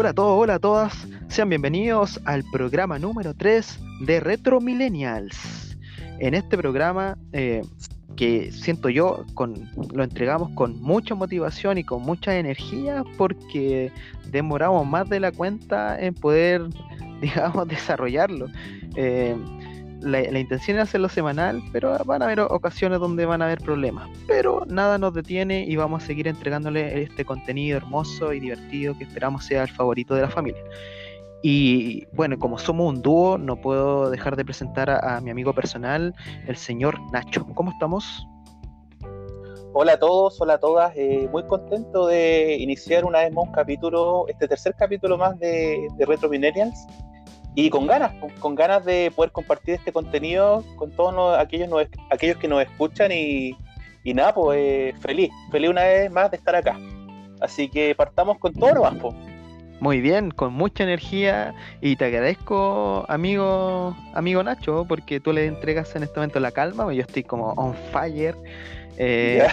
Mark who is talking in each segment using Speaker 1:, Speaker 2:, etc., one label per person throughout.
Speaker 1: Hola a todos, hola a todas, sean bienvenidos al programa número 3 de Retro Millennials. En este programa eh, que siento yo con, lo entregamos con mucha motivación y con mucha energía porque demoramos más de la cuenta en poder, digamos, desarrollarlo. Eh, la, intención es hacerlo semanal, pero van a haber ocasiones donde van a haber problemas. Pero nada nos detiene y vamos a seguir entregándole este contenido hermoso y divertido que esperamos sea el favorito de la familia. Y bueno, como somos un dúo, no puedo dejar de presentar a, mi amigo personal, el señor Nacho. ¿Cómo estamos?
Speaker 2: Hola a todos, hola a todas. Eh, muy contento de iniciar una vez más un capítulo, este tercer capítulo más de, de Retro Millennials y con ganas, con, ganas de poder compartir este contenido con todos aquellos, aquellos que nos escuchan y, nada, pues feliz, feliz una vez más de estar acá. Así que partamos con todo lo pues.
Speaker 1: Muy bien, con mucha energía y te agradezco, amigo, amigo Nacho, porque tú le entregas en este momento la calma, yo estoy como on fire, eh,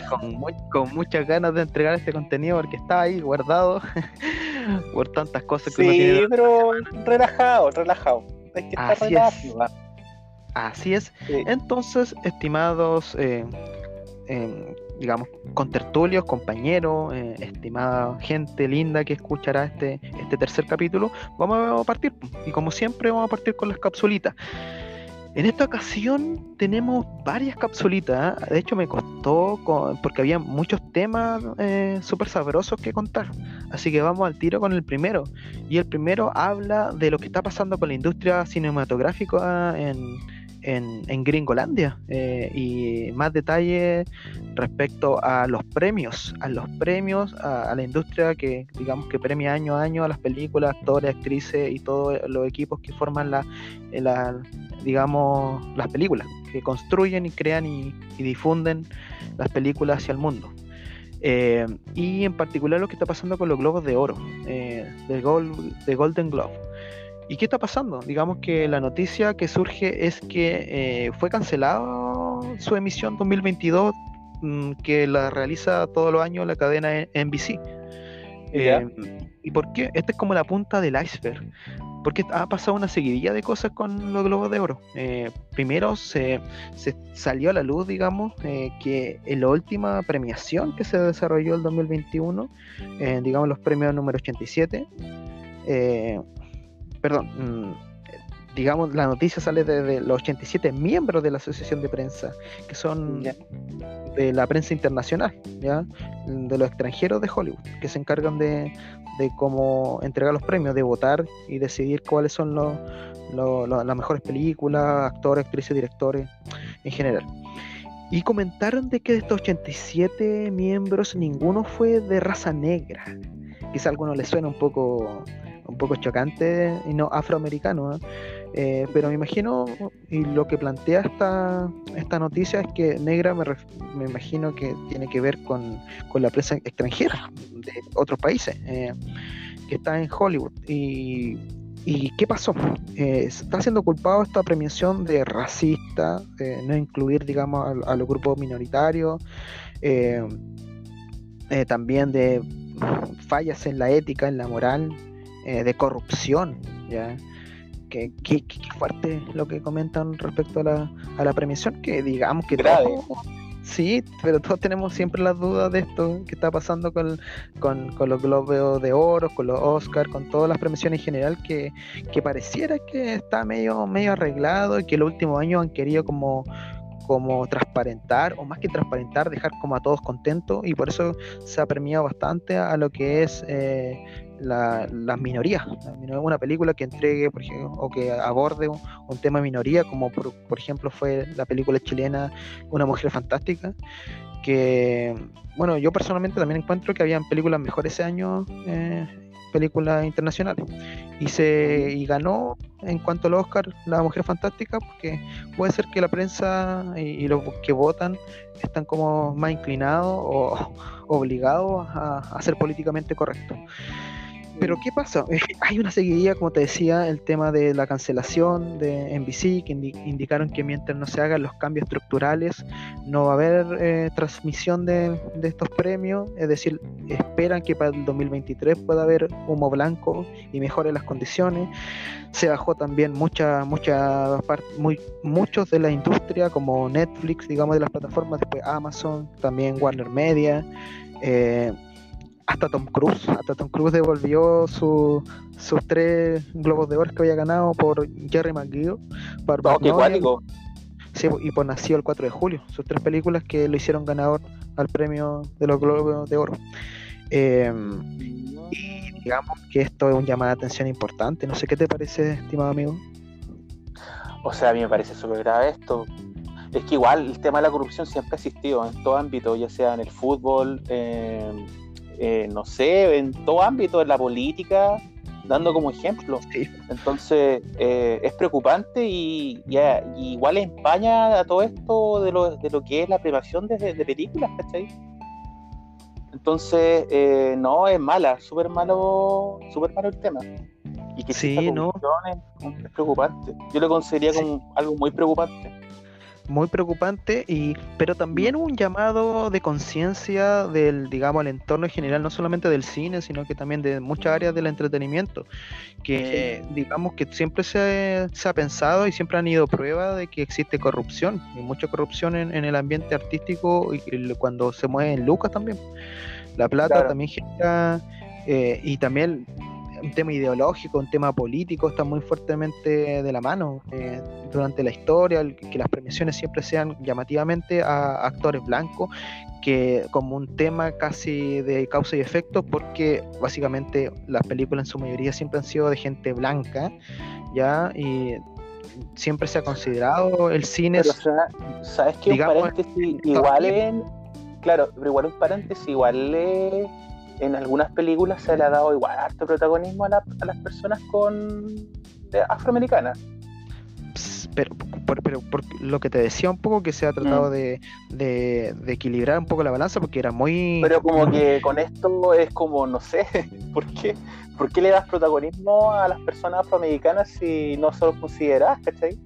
Speaker 1: con, muchas ganas de entregar este contenido porque estaba ahí guardado por tantas cosas
Speaker 2: que sí, tiene. pero relajado, relajado. Hay que estar
Speaker 1: Así es. Así es. Entonces, estimados, eh, eh, digamos, contertulios, compañeros, eh, estimada gente linda que escuchará este, este tercer capítulo, vamos a partir. Y como siempre, vamos a partir con las capsulitas. En esta ocasión tenemos varias capsulitas. ¿eh? De hecho, me costó porque había muchos temas eh, súper sabrosos que contar. Así que vamos al tiro con el primero. Y el primero habla de lo que está pasando con la industria cinematográfica en, en, Gringolandia eh, y más detalles respecto a los premios, a los premios, a, la industria que digamos que premia año a año a las películas, actores, actrices y todos los equipos que forman la digamos las películas, que construyen y crean y, difunden las películas hacia el mundo. Eh, y en particular lo que está pasando con los globos de oro, eh, del de Golden Globe. ¿Y qué está pasando? Digamos que la noticia que surge es que eh, fue cancelada su emisión 2022 mm, que la realiza todos los años la cadena NBC. Eh, ¿Y por qué? Esta es como la punta del iceberg. Porque ha pasado una seguidilla de cosas con los Globos de Oro. Eh, primero se, salió a la luz, digamos, que en la última premiación que se desarrolló el 2021, digamos los premios número 87, perdón, mm, digamos, la noticia sale de, los 87 miembros de la Asociación de Prensa, que son de la prensa internacional, ¿ya? de los extranjeros de Hollywood, que se encargan de, cómo entregar los premios, de votar y decidir cuáles son los, las mejores películas, actores, actrices, directores en general. Y comentaron de que de estos 87 miembros ninguno fue de raza negra. Quizá a algunos les suena un poco un poco chocante y no afroamericano. ¿eh? Eh, pero me imagino, y lo que plantea esta, esta noticia es que negra me, me imagino que tiene que ver con, la prensa extranjera de otros países, eh, que está en Hollywood. Y, qué pasó? está siendo culpado esta premiación de racista, no incluir, digamos, a, los grupos minoritarios, también de fallas en la ética, en la moral, eh, de corrupción, ¿ya? Que, fuerte lo que comentan respecto a la, a la premiación, que digamos que
Speaker 2: Grave.
Speaker 1: sí, pero todos tenemos siempre las dudas de esto que está pasando con, los globos de oro, con los Oscars, con todas las premiaciones en general, que, que pareciera que está medio, medio arreglado y que los últimos años han querido como como transparentar, o más que transparentar, dejar como a todos contentos, y por eso se ha premiado bastante a, lo que es eh, las minorías. Una película que entregue, por o que aborde un, tema minoría, como por, ejemplo fue la película chilena Una Mujer Fantástica, que, bueno, yo personalmente también encuentro que habían películas mejores ese año, eh, películas internacionales. Y, se, y ganó en cuanto al Oscar La Mujer Fantástica, porque puede ser que la prensa y, los que votan están como más inclinados o obligados a, a ser políticamente correctos. Pero ¿qué pasa? Hay una seguidilla, como te decía, el tema de la cancelación de NBC, que indicaron que mientras no se hagan los cambios estructurales, no va a haber eh, transmisión de, estos premios. Es decir, esperan que para el 2023 pueda haber humo blanco y mejore las condiciones. Se bajó también mucha, mucha muy, muchos de la industria, como Netflix, digamos, de las plataformas, después Amazon, también Warner Media. Eh, hasta Tom Cruise, hasta Tom Cruise devolvió sus tres globos de oro que había ganado por Jerry McGill, por
Speaker 2: oh,
Speaker 1: sí, y por Nació el 4 de julio, sus tres películas que lo hicieron ganador al premio de los globos de oro. Em, y digamos que esto es un llamado de atención importante. No sé qué te parece, estimado amigo.
Speaker 2: O sea, a mí me parece súper grave esto. Es que igual el tema de la corrupción siempre ha existido en todo ámbito, ya sea en el fútbol, en eh, no sé, en todo ámbito, en la política, dando como ejemplo. Entonces, eh, es preocupante y, igual empaña a todo esto de lo, de lo que es la privación de, películas, ¿cachai? Entonces, eh, no, es mala, súper malo, súper malo el tema. Y que
Speaker 1: sí, no.
Speaker 2: es, preocupante. Yo lo consideraría como algo muy preocupante
Speaker 1: muy preocupante y pero también un llamado de conciencia del digamos el entorno en general no solamente del cine sino que también de muchas áreas del entretenimiento que digamos que siempre se, ha pensado y siempre han ido prueba de que existe corrupción y mucha corrupción en, el ambiente artístico y, cuando se mueve en lucas también. La plata también genera eh, y también un tema ideológico, un tema político, está muy fuertemente de la mano eh, durante la historia, que las premiaciones siempre sean llamativamente a actores blancos, que como un tema casi de causa y efecto, porque básicamente las películas en su mayoría siempre han sido de gente blanca, ¿ya? Y siempre se ha considerado el cine...
Speaker 2: ¿sabes qué? un paréntesis igual en... Claro, pero igual un paréntesis igual es en algunas películas se le ha dado igual harto protagonismo a, las personas con afroamericanas.
Speaker 1: Pero, pero por, lo que te decía un poco que se ha tratado mm. de, equilibrar un poco la balanza porque era muy...
Speaker 2: Pero como que con esto es como, no sé, ¿por qué, ¿por qué le das protagonismo a las personas afroamericanas si no solo consideras, ¿cachai?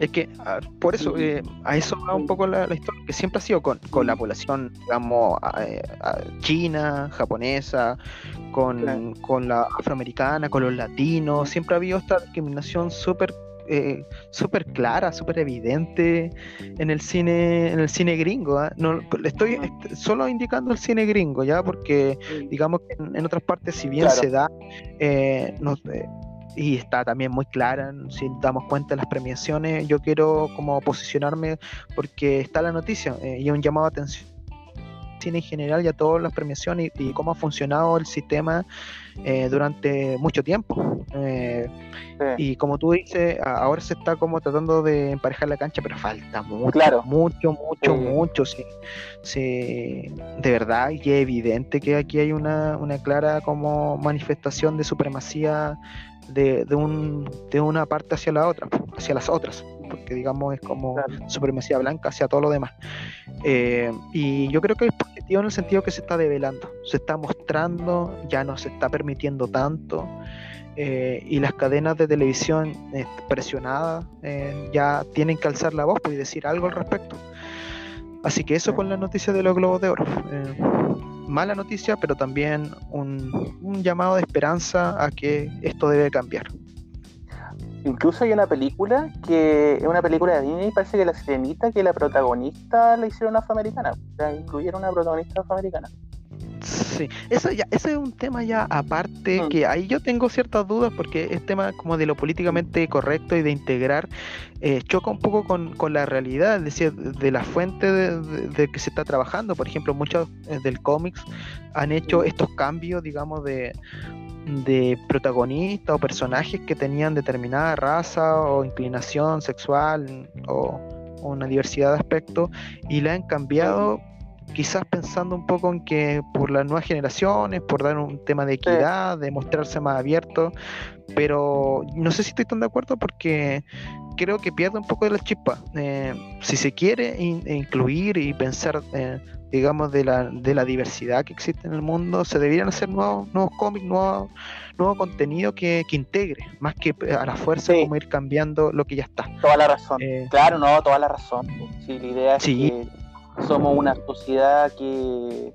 Speaker 1: Es que por eso, eh, a eso va un poco la, historia, que siempre ha sido con, la población, digamos, china, japonesa, con, la afroamericana, con los latinos, siempre ha habido esta discriminación súper eh, súper clara, súper evidente en el cine, en el cine gringo. ¿ah? No, estoy solo indicando el cine gringo, ya, porque digamos que en, otras partes, si bien se da, eh, no, eh, y está también muy clara, si damos cuenta de las premiaciones, yo quiero como posicionarme porque está la noticia eh, y un llamado a atención cine en general y a todas las premiaciones y, cómo ha funcionado el sistema eh, durante mucho tiempo. Eh, y como tú dices, ahora se está como tratando de emparejar la cancha, pero falta mucho,
Speaker 2: claro.
Speaker 1: mucho, mucho, mucho. Sí, sí, de verdad, y es evidente que aquí hay una, una clara como manifestación de supremacía de, de, un, de una parte hacia la otra, hacia las otras, porque digamos es como supremacía blanca hacia todo lo demás. Eh, y yo creo que es positivo en el sentido que se está develando, se está mostrando, ya no se está permitiendo tanto. Eh, y las cadenas de televisión eh, presionadas ya tienen que alzar la voz y decir algo al respecto. Así que eso con la noticia de los Globos de Oro mala noticia, pero también un, llamado de esperanza a que esto debe cambiar.
Speaker 2: Incluso hay una película que es una película de Disney, parece que la sirenita, que la protagonista la hicieron afroamericana, sea, incluyeron una protagonista afroamericana.
Speaker 1: Sí, eso ya, ese es un tema ya aparte mm. que ahí yo tengo ciertas dudas porque es tema como de lo políticamente correcto y de integrar eh, choca un poco con, la realidad, es decir, de la fuente de, que se está trabajando. Por ejemplo, muchos eh, del cómics han hecho estos cambios, digamos, de, de protagonistas o personajes que tenían determinada raza o inclinación sexual o, una diversidad de aspectos y la han cambiado quizás pensando un poco en que por las nuevas generaciones, por dar un tema de equidad, de mostrarse más abierto, pero no sé si estoy tan de acuerdo porque creo que pierde un poco de la chispa. Eh, si se quiere incluir y pensar, eh, digamos, de la, de la diversidad que existe en el mundo, se deberían hacer nuevos, nuevos cómics, nuevos, nuevo contenido que, integre, más que a la fuerza como ir cambiando lo que ya está.
Speaker 2: Toda la razón. Eh, claro, no, toda la razón. Sí, la idea es que somos una sociedad que,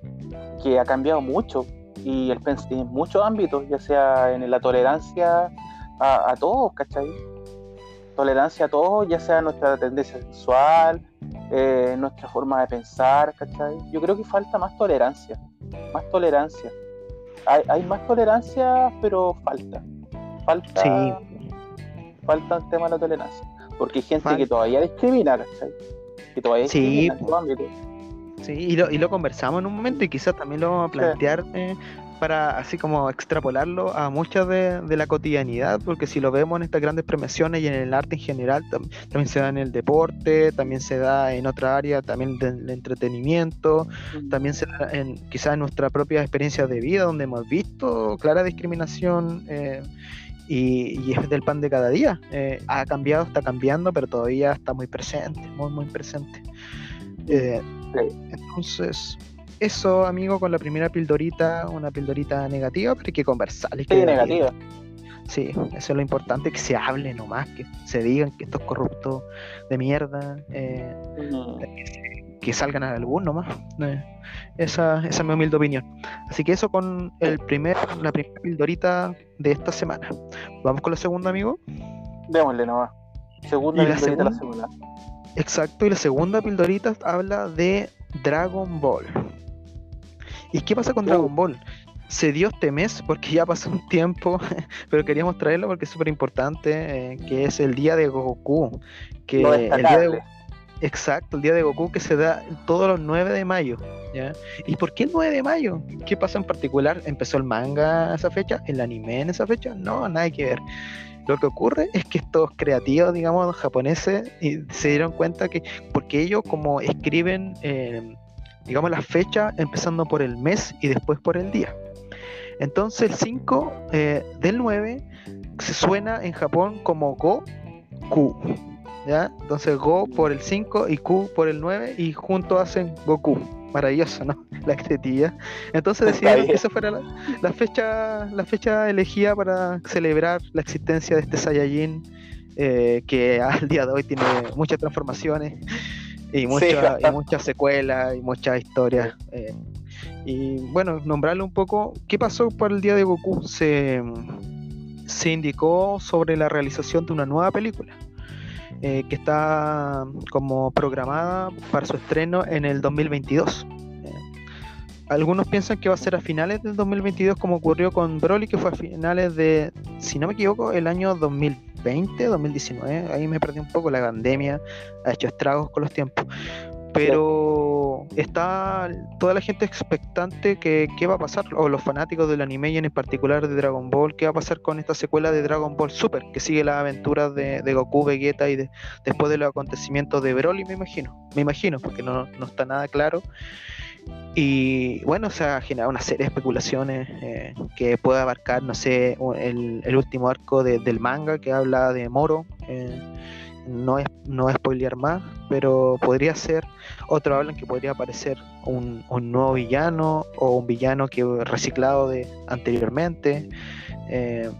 Speaker 2: que ha cambiado mucho y el, en muchos ámbitos, ya sea en la tolerancia a, a todos, ¿cachai? Tolerancia a todos, ya sea nuestra tendencia sexual, eh, nuestra forma de pensar, ¿cachai? Yo creo que falta más tolerancia, más tolerancia. Hay, hay más tolerancia, pero falta. Falta, sí. falta el tema de la tolerancia. Porque hay gente que todavía discrimina, ¿cachai? Que todavía
Speaker 1: sí. Sí, y lo, y lo conversamos en un momento y quizás también lo vamos a plantear eh, para así como extrapolarlo a muchas de, la cotidianidad, porque si lo vemos en estas grandes premiaciones y en el arte en general, también se da en el deporte, también se da en otra área, también del entretenimiento, mm. también se da en quizás en nuestra propia experiencia de vida, donde hemos visto clara discriminación. Eh, y, es del pan de cada día. Eh, ha cambiado, está cambiando, pero todavía está muy presente, muy, muy presente. Eh, entonces, eso, amigo, con la primera pildorita, una pildorita negativa, pero hay que conversar.
Speaker 2: Sí, negativa.
Speaker 1: Sí, eso es lo importante, que se hable nomás, que se digan que estos corruptos de mierda, eh, que, salgan a algún nomás. esa, esa es mi humilde opinión. Así que eso con el primer, la primera pildorita de esta semana. Vamos con la segunda, amigo.
Speaker 2: Démosle nomás. Segunda pildorita la segunda.
Speaker 1: Exacto, y la segunda pildorita habla de Dragon Ball. ¿Y qué pasa con Dragon uh. Ball? Se dio este mes porque ya pasó un tiempo, pero queríamos traerlo porque es súper importante, eh, que es el día de Goku. Que el día de, Exacto, el día de Goku que se da todos los 9 de mayo. ¿ya? ¿Y por qué el 9 de mayo? ¿Qué pasa en particular? ¿Empezó el manga esa fecha? ¿El anime en esa fecha? No, nada que ver. Lo que ocurre es que estos creativos, digamos, japoneses, se dieron cuenta que, porque ellos como escriben, eh, digamos, la fecha empezando por el mes y después por el día. Entonces el 5 eh, del 9 se suena en Japón como Go-Ku. ¿Ya? Entonces Go por el 5 y Q por el 9 y juntos hacen Goku. Maravilloso, ¿no? La estetilla. Entonces decidieron que esa fuera la, fecha la fecha elegida para celebrar la existencia de este Saiyajin eh, que al día de hoy tiene muchas transformaciones y, muchas secuelas y muchas historias. Eh, y bueno, nombrarle un poco qué pasó por el día de Goku. Se, se indicó sobre la realización de una nueva película eh, que está como programada para su estreno en el 2022. Eh, algunos piensan que va a ser a finales del 2022 como ocurrió con Broly, que fue a finales de, si no me equivoco, el año 2020, 2019. Ahí me perdí un poco, la pandemia ha hecho estragos con los tiempos pero está toda la gente expectante que qué va a pasar, o los fanáticos del anime y en particular de Dragon Ball, qué va a pasar con esta secuela de Dragon Ball Super, que sigue las aventuras de, Goku, Vegeta y después de los acontecimientos de Broly, me imagino, me imagino, porque no, está nada claro. Y bueno, se ha generado una serie de especulaciones eh, que puede abarcar, no sé, el, último arco del manga que habla de Moro. Eh, no es no spoilear más, pero podría ser, otro hablan que podría aparecer un, nuevo villano o un villano que reciclado de anteriormente. Eh,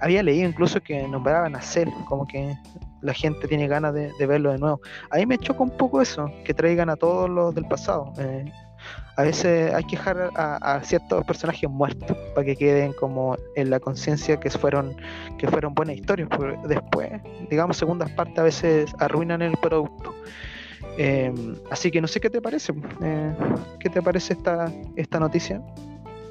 Speaker 1: había, leído incluso que nombraban a Cell, como que la gente tiene ganas de, verlo de nuevo. A mí me choca un poco eso, que traigan a todos los del pasado. Eh, a veces hay que dejar a, ciertos personajes muertos para que queden como en la conciencia que fueron que fueron buenas historias porque después digamos segundas partes a veces arruinan el producto. Em, así que no sé qué te parece eh, qué te parece esta esta noticia.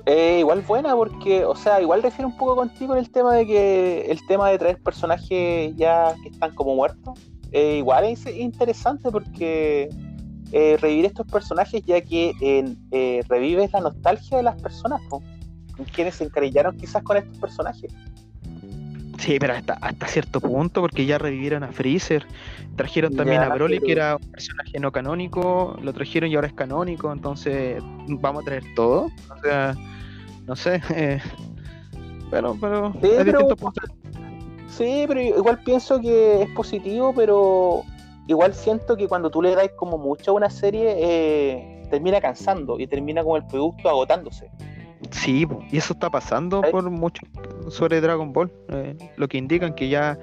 Speaker 2: Eh, igual buena porque o sea igual refiere un poco contigo en el tema de que el tema de traer personajes ya que están como muertos eh, igual es interesante porque eh, revivir estos personajes ya que eh, revives la nostalgia de las personas, con quienes se encarillaron quizás con estos personajes.
Speaker 1: Sí, pero hasta, hasta cierto punto, porque ya revivieron a Freezer, trajeron también a Broly, que era un personaje no canónico, lo trajeron y ahora es canónico, entonces vamos a traer todo. O sea, no sé, eh, pero, pero,
Speaker 2: sí, pero, sí, pero igual pienso que es positivo, pero igual siento que cuando tú le das como mucho a una serie, eh, termina cansando y termina con el producto agotándose.
Speaker 1: Sí, y eso está pasando por mucho sobre Dragon Ball, eh, lo que indican que ya,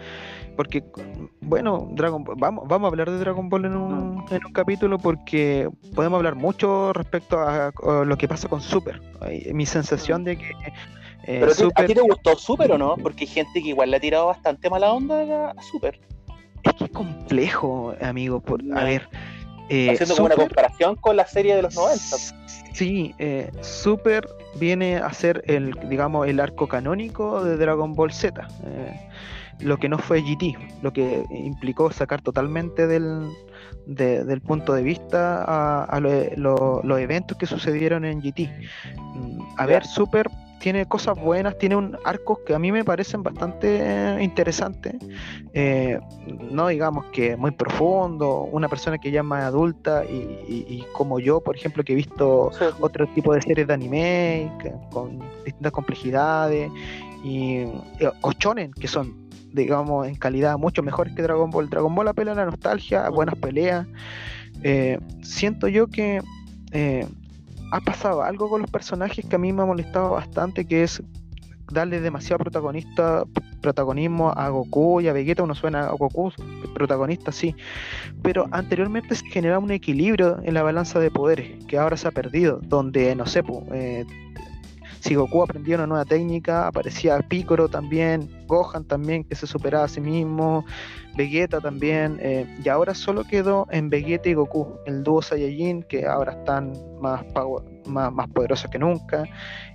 Speaker 1: porque, bueno, Dragon vamos, vamos a hablar de Dragon Ball en un, mm. en un capítulo porque podemos hablar mucho respecto a, lo que pasa con Super. Mi sensación mm. de que
Speaker 2: eh, ¿Pero Super... a ti te gustó Super o no? Porque hay gente que igual le ha tirado bastante mala onda a Super.
Speaker 1: Es complejo, amigo. Por, a ver.
Speaker 2: Eh, Haciendo como una comparación con la serie de los 90.
Speaker 1: Sí, eh, Super viene a ser el, digamos, el arco canónico de Dragon Ball Z. Eh, lo que no fue GT, lo que implicó sacar totalmente del, del punto de vista a, los eventos que sucedieron en GT. Mm, a ver, Super tiene cosas buenas, tiene un arcos que a mí me parecen bastante eh, interesantes. Eh, no digamos que muy profundo, una persona que ya es más adulta y, como yo, por ejemplo, que he visto otro tipo de series de anime con distintas complejidades y, ochonen que son digamos en calidad mucho mejores que Dragon Ball. Dragon Ball apela a la nostalgia, a buenas peleas. Eh, siento yo que ha pasado algo con los personajes que a mí me ha molestado bastante, que es darle demasiado protagonista, protagonismo a Goku y a Vegeta, uno suena a Goku, protagonista sí, pero anteriormente se generaba un equilibrio en la balanza de poderes, que ahora se ha perdido, donde, no sé, eh, si Goku aprendía una nueva técnica, aparecía Piccolo también, Gohan también, que se superaba a sí mismo, Vegeta también, eh, y ahora solo quedó en Vegeta y Goku, el dúo Saiyajin, que ahora están más, más, más poderosos que nunca,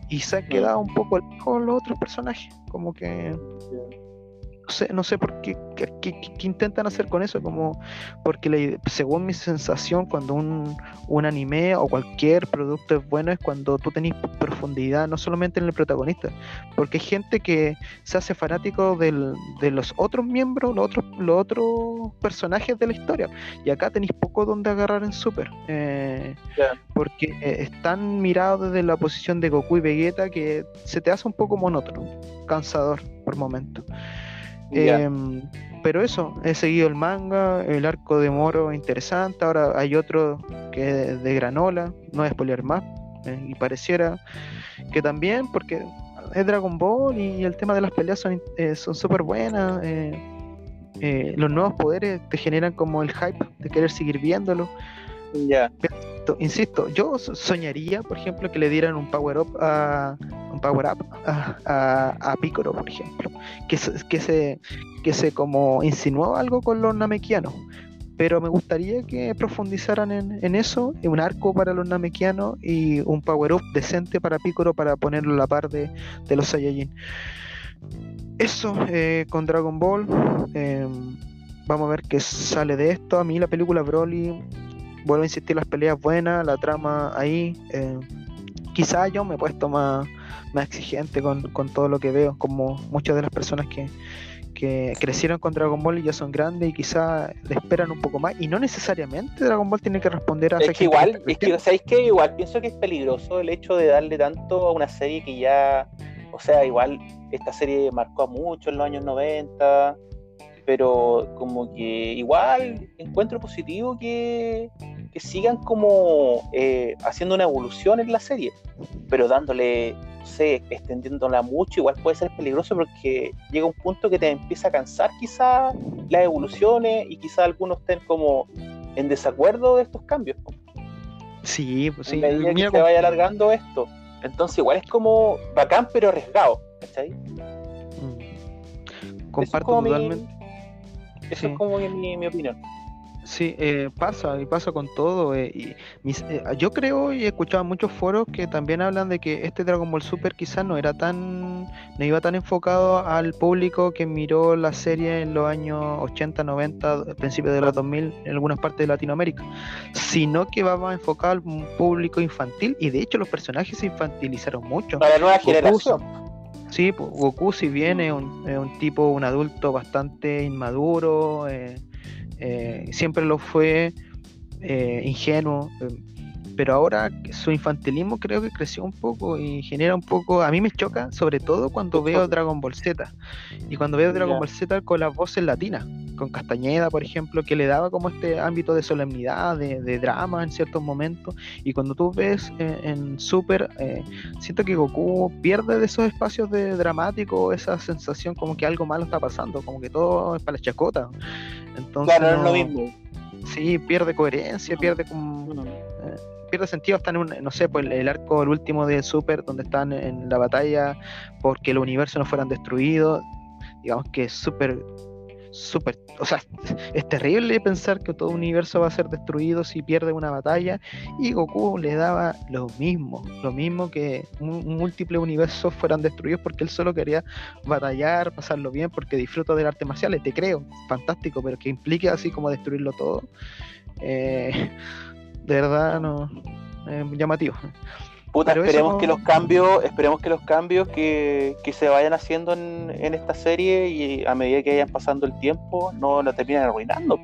Speaker 1: y se ha quedado un poco con los otros personajes, como que sé, no sé por qué, qué, intentan hacer con eso, como porque según mi sensación, cuando un, un, anime o cualquier producto es bueno es cuando tú tenés profundidad, no solamente en el protagonista, porque hay gente que se hace fanático del, de los otros miembros, los otros, los otros personajes de la historia, y acá tenéis poco donde agarrar en Super, eh, porque están mirados desde la posición de Goku y Vegeta que se te hace un poco monótono, cansador por Em, pero eso, he seguido el manga, el arco de Moro interesante, ahora hay otro que es de granola, no es poliar más, eh, y pareciera que también, porque es Dragon Ball y el tema de las peleas son eh, súper buenas, eh, los nuevos poderes te generan como el hype de querer seguir viéndolo.
Speaker 2: Ya.
Speaker 1: Insisto, yo soñaría, por ejemplo, que le dieran un power up a un power up a, Piccolo, por ejemplo, que, se que se como insinuó algo con los namekianos. Pero me gustaría que profundizaran en, eso, en un arco para los namekianos y un power up decente para Piccolo para ponerlo a la par de, los Saiyajin. Eso eh, con Dragon Ball. Em, vamos a ver qué sale de esto. A mí la película Broly vuelvo a insistir, las peleas buenas, la trama ahí. Eh, quizá yo me he puesto más, más exigente con, todo lo que veo, como muchas de las personas que, que crecieron con Dragon Ball y ya son grandes y quizá le esperan un poco más. Y no necesariamente Dragon Ball tiene que responder a
Speaker 2: es que igual, es que, ¿sabéis que Igual pienso que es peligroso el hecho de darle tanto a una serie que ya, o sea, igual esta serie marcó a mucho en los años 90 pero como que igual encuentro positivo que, sigan como eh, haciendo una evolución en la serie, pero dándole, no sé, extendiéndola mucho, igual puede ser peligroso porque llega un punto que te empieza a cansar quizá las evoluciones y quizá algunos estén como en desacuerdo de estos cambios.
Speaker 1: Sí, pues sí.
Speaker 2: En que se vaya alargando esto. Entonces igual es como bacán pero arriesgado, ¿cachai? Mm.
Speaker 1: Comparto totalmente.
Speaker 2: Eso es como mi, mi opinión.
Speaker 1: Sí, eh, pasa, y pasa con todo. Eh, y eh, yo creo y he escuchado muchos foros que también hablan de que este Dragon Ball Super quizás no era tan, no iba tan enfocado al público que miró la serie en los años 80, 90, principios de los 2000 en algunas partes de Latinoamérica, sino que va más enfocado al público infantil y de hecho los personajes se infantilizaron mucho.
Speaker 2: Para la nueva generación
Speaker 1: Sí, pues, Goku si bien es un, tipo, un adulto bastante inmaduro, eh, eh, siempre lo fue, ingenuo, pero ahora su infantilismo creo que creció un poco y genera un poco, a mí me choca sobre todo cuando veo Dragon Ball Z. Y cuando veo Dragon Ball Z con las voces latinas, con Castañeda por ejemplo, que le daba como este ámbito de solemnidad, de, drama en ciertos momentos. Y cuando tú ves en, Super, eh, siento que Goku pierde de esos espacios de dramático, esa sensación como que algo malo está pasando, como que todo es para la chacota. Entonces,
Speaker 2: claro, es lo mismo.
Speaker 1: Sí, pierde coherencia, pierde como pierde sentido hasta en un, no sé, pues el, arco el último de Super, donde están en la batalla porque el universo no fueran destruidos. Digamos que es súper, súper, o sea, es terrible pensar que todo universo va a ser destruido si pierde una batalla. Y Goku le daba lo mismo, lo mismo que múltiples universos fueran destruidos porque él solo quería batallar, pasarlo bien, porque disfruta del arte marcial, te creo, fantástico, pero que implique así como destruirlo todo. Eh, de verdad no es llamativo.
Speaker 2: Puta, esperemos que los cambios, esperemos que los cambios que, se vayan haciendo en, en, esta serie y a medida que vayan pasando el tiempo no la terminen arruinando.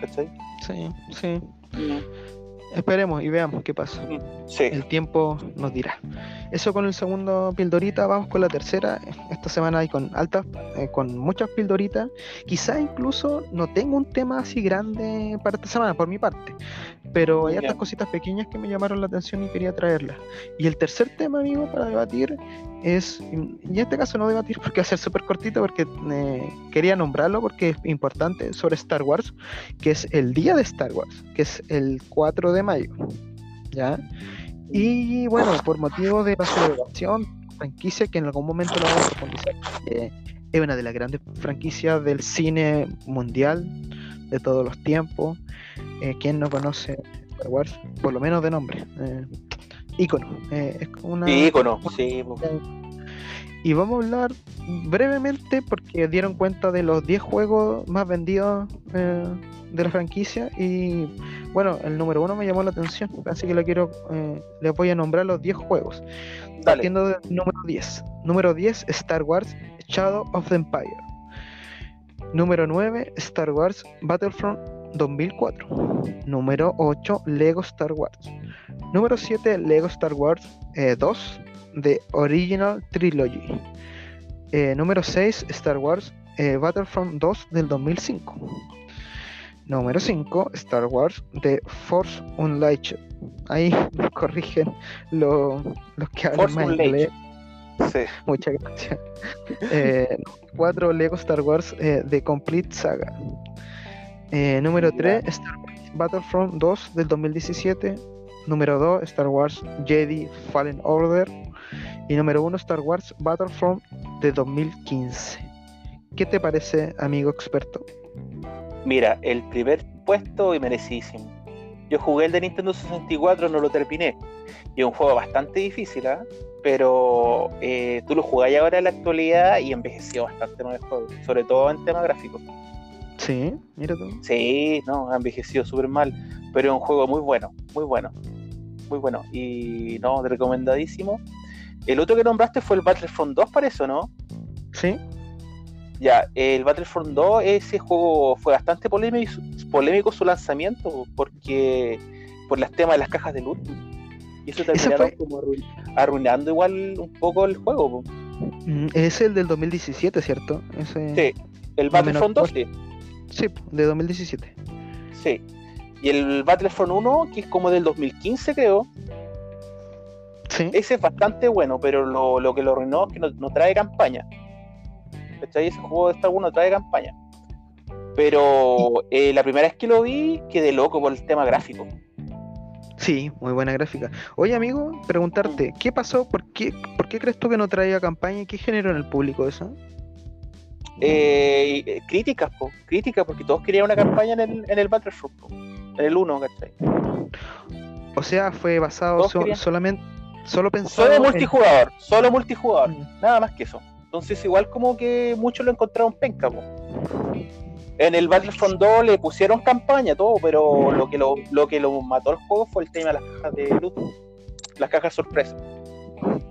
Speaker 1: ¿Cachai? Sí, sí. Mm. Esperemos y veamos qué pasa. Mm, el tiempo nos dirá. Eso con el segundo pildorita, vamos con la tercera. Esta semana hay con altas, eh, con muchas pildoritas. Quizá incluso no tengo un tema así grande para esta semana, por mi parte. Pero hay otras cositas pequeñas que me llamaron la atención y quería traerlas. Y el tercer tema, amigo, para debatir es, y en este caso no debatir porque va a ser súper cortito, porque eh, quería nombrarlo porque es importante, sobre Star Wars, que es el día de Star Wars, que es el 4 de mayo. ¿Ya? Y bueno, por motivo de la celebración, franquicia que en algún momento lo vamos a profundizar, eh, es una de las grandes franquicias del cine mundial de todos los tiempos. Eh, ¿Quién no conoce Star Wars? Por lo menos de nombre. Ícono. Eh, es una,
Speaker 2: ícono, sí.
Speaker 1: Y vamos a hablar brevemente porque dieron cuenta de los 10 juegos más vendidos eh, de la franquicia y bueno, el número uno me llamó la atención, así que le quiero, eh, les voy a nombrar los 10 juegos. Partiendo del número 10. Número 10, Star Wars Shadow of the Empire. Número 9, Star Wars Battlefront 2004. Número 8, Lego Star Wars. Número 7, Lego Star Wars 2 The Original Trilogy. Eh, número 6, Star Wars eh, Battlefront 2 del 2005. Número 5, Star Wars The Force Unleashed. Ahí corrigen los que hablan más inglés. Sí. Muchas gracias. 4, eh, Lego Star Wars The Complete Saga. número 3, Star Wars Battlefront 2 del 2017. Número 2, Star Wars Jedi Fallen Order. Y número 1, Star Wars Battlefront de 2015. ¿Qué te parece, amigo experto?
Speaker 2: Mira, el primer puesto y merecidísimo. Yo jugué el de Nintendo 64, no lo terminé. Y es un juego bastante difícil, ¿eh? pero eh, tú lo jugás ahora en la actualidad y envejeció bastante más el juego, sobre todo en temas gráficos.
Speaker 1: Sí, mira tú.
Speaker 2: Sí, no, ha envejecido súper mal, pero es un juego muy bueno, muy bueno, muy bueno. Y no, recomendadísimo. El otro que nombraste fue el Battlefront 2, para eso, ¿no?
Speaker 1: Sí.
Speaker 2: Ya, el Battlefront 2, ese juego fue bastante polémico, polémico su lanzamiento, porque por los temas de las cajas de loot. Y eso terminaron como arruinando igual un poco el juego.
Speaker 1: Mm, es el del 2017, ¿cierto?
Speaker 2: Sí, el Battlefront 2, sí.
Speaker 1: Sí, de 2017.
Speaker 2: Sí. Y el Battlefront 1, que es como del 2015, creo. Ese es bastante bueno, pero lo, que lo arruinó es que no, trae campaña. Ese juego de Star Wars no trae campaña. Pero eh, la primera vez que lo vi, quedé loco por el tema gráfico.
Speaker 1: Sí, muy buena gráfica. Oye, amigo, preguntarte, mm. ¿qué pasó? ¿Por qué, ¿Por qué crees tú que no traía campaña qué generó en el público eso?
Speaker 2: Eh, eh críticas, po, críticas, porque todos querían una campaña en el, en el Battlefront, en el 1, ¿cachai?
Speaker 1: O sea, fue basado solamente Solo
Speaker 2: Solo multijugador, solo multijugador, mm. nada más que eso. Entonces igual como que muchos lo encontraron penca, En el Battlefront 2 le pusieron campaña, todo, pero lo que lo, lo que lo mató el juego fue el tema de las cajas de loot, las cajas sorpresa.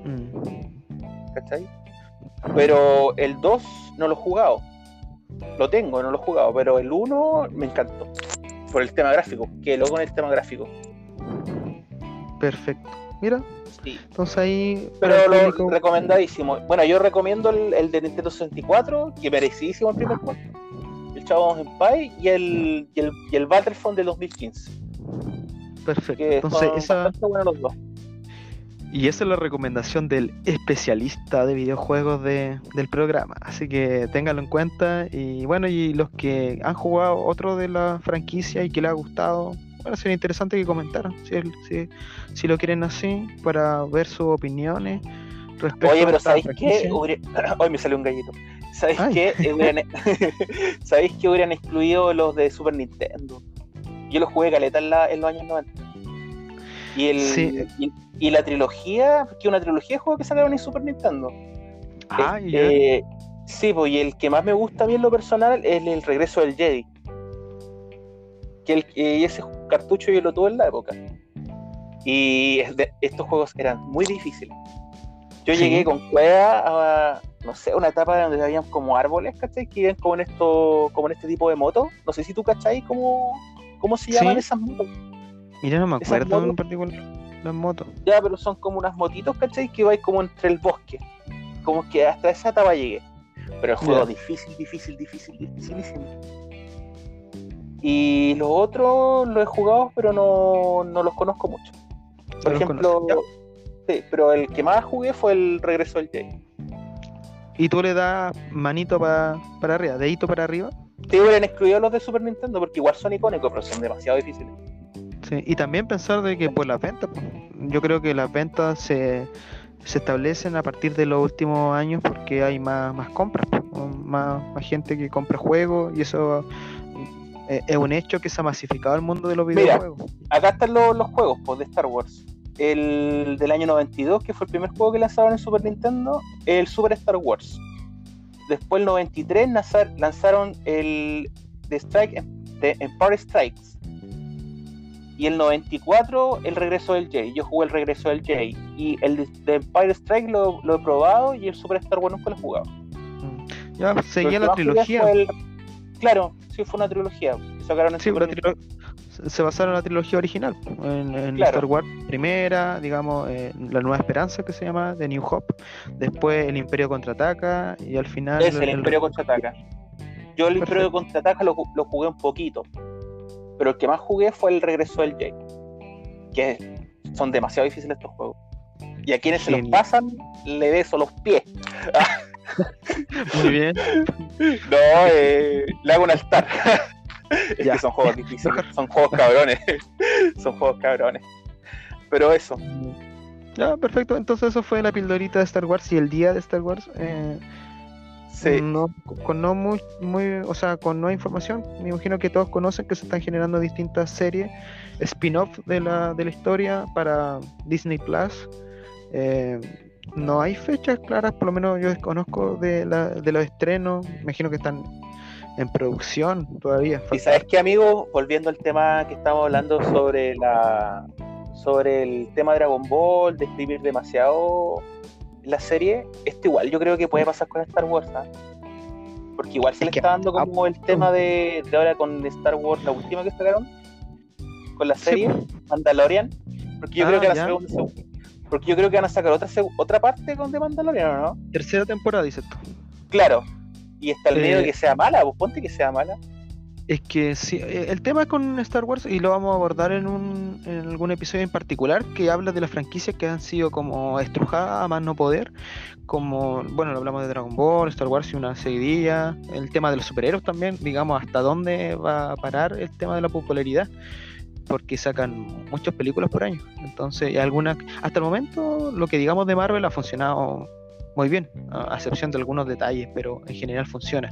Speaker 2: Mm. ¿Cachai? Pero el 2 no lo he jugado. Lo tengo, no lo he jugado, pero el 1 me encantó. Por el tema gráfico, que luego en el tema gráfico.
Speaker 1: Perfecto. Mira. Entonces ahí.
Speaker 2: Pero lo recomendadísimo. Bueno, yo recomiendo el, de Nintendo 64, que merecidísimo el primer juego. El Chavo en Pai y el, y el, y el Battlefront de 2015.
Speaker 1: Perfecto. Entonces, esa... los dos. Y esa es la recomendación del especialista de videojuegos de, del programa. Así que ténganlo en cuenta. Y bueno, y los que han jugado otro de la franquicia y que les ha gustado, bueno, sería interesante que comentaran si, si, lo quieren así, para ver sus opiniones.
Speaker 2: Respecto Oye, pero ¿sabéis qué? Hoy me salió un gallito. ¿Sabéis qué? Eh, ¿Sabéis que hubieran excluido los de Super Nintendo? Yo los jugué caleta en, en los años 90. Y, el, y, la trilogía, que una trilogía de juegos que sacaron en Super Nintendo. Ah, este, Sí, pues, y el que más me gusta a mí en lo personal es el regreso del Jedi. Que el, ese cartucho yo lo tuve en la época. Y estos juegos eran muy difíciles. Yo llegué con cueva a, no sé, una etapa donde habían como árboles, ¿cachai? Que iban como en esto, como en este tipo de moto. No sé si tú, ¿cachai? ¿Cómo, cómo se llaman esas motos?
Speaker 1: Mira, no me acuerdo en particular las motos.
Speaker 2: Ya, pero son como unas motitos, ¿cachai? Que vais como entre el bosque. Como que hasta esa etapa llegué. Pero el juego difícil, difícil, difícil, dificilísimo. Y los otros los he jugado, pero no, no los conozco mucho. Por ejemplo, sí, pero el que más jugué fue el regreso del Jay.
Speaker 1: ¿Y tú le das manito para arriba, dedito para arriba?
Speaker 2: Te hubieran excluido los de Super Nintendo porque igual son icónicos, pero son demasiado difíciles
Speaker 1: y también pensar de que por las ventas, yo creo que las ventas se, establecen a partir de los últimos años porque hay más, más compras, más, gente que compra juegos y eso eh, es un hecho que se ha masificado el mundo de los videojuegos.
Speaker 2: acá están los, juegos pues, de Star Wars. El del año 92, que fue el primer juego que lanzaron en Super Nintendo, el Super Star Wars. Después, el 93, lanzaron el The Strike, de Empire Strikes y el 94, el regreso del J. Yo jugué el regreso del J. Y el de Empire Strike lo, he probado y el Super Star Wars nunca lo he jugado.
Speaker 1: Ya, seguía la trilogía.
Speaker 2: Claro, sí, fue una trilogía. Sacaron sí,
Speaker 1: se basaron en la trilogía original, en, Star Wars primera, digamos, eh, la Nueva Esperanza que se llama, de New Hope, después el Imperio Contraataca y al final...
Speaker 2: Es el, Imperio Contraataca. Yo el Imperio Contraataca lo, lo jugué un poquito, pero el que más jugué fue el regreso del Jake. Que son demasiado difíciles estos juegos. Y a quienes se los pasan, le beso los pies.
Speaker 1: Muy bien.
Speaker 2: No, eh, le hago un altar. es que son juegos difíciles, son juegos cabrones. son juegos cabrones. Pero eso.
Speaker 1: Ya, perfecto. Entonces eso fue la pildorita de Star Wars y el día de Star Wars. Eh, no, con no muy, muy, o sea, con no información. Me imagino que todos conocen que se están generando distintas series, spin-off de la, de la historia para Disney Plus. Eh, no hay fechas claras, por lo menos yo desconozco de, la, de los estrenos. Me imagino que están en producción todavía.
Speaker 2: Y sabes que, amigo, volviendo al tema que estamos hablando sobre la sobre el tema de Dragon Ball, de escribir demasiado la serie, esto igual yo creo que puede pasar con Star Wars, ¿ah? Porque igual se le está dando como el tema de, ahora con Star Wars, la última que sacaron, con la serie, Mandalorian, porque yo creo ah, que van a porque yo creo que van a sacar otra otra parte con The Mandalorian, ¿no?
Speaker 1: Tercera temporada, dices tú.
Speaker 2: Claro. Y está el miedo de eh, que sea mala, vos ponte que sea mala.
Speaker 1: Es que sí, eh, el tema con Star Wars, y lo vamos a abordar en, un, en algún episodio en particular, que habla de las franquicias que han sido como estrujadas a más no poder, como, bueno, lo hablamos de Dragon Ball, Star Wars y una seguidilla, el tema de los superhéroes también, digamos, hasta dónde va a parar el tema de la popularidad, porque sacan muchas películas por año, entonces, algunas, hasta el momento, lo que digamos de Marvel ha funcionado muy bien, a excepción de algunos detalles, pero en general funciona.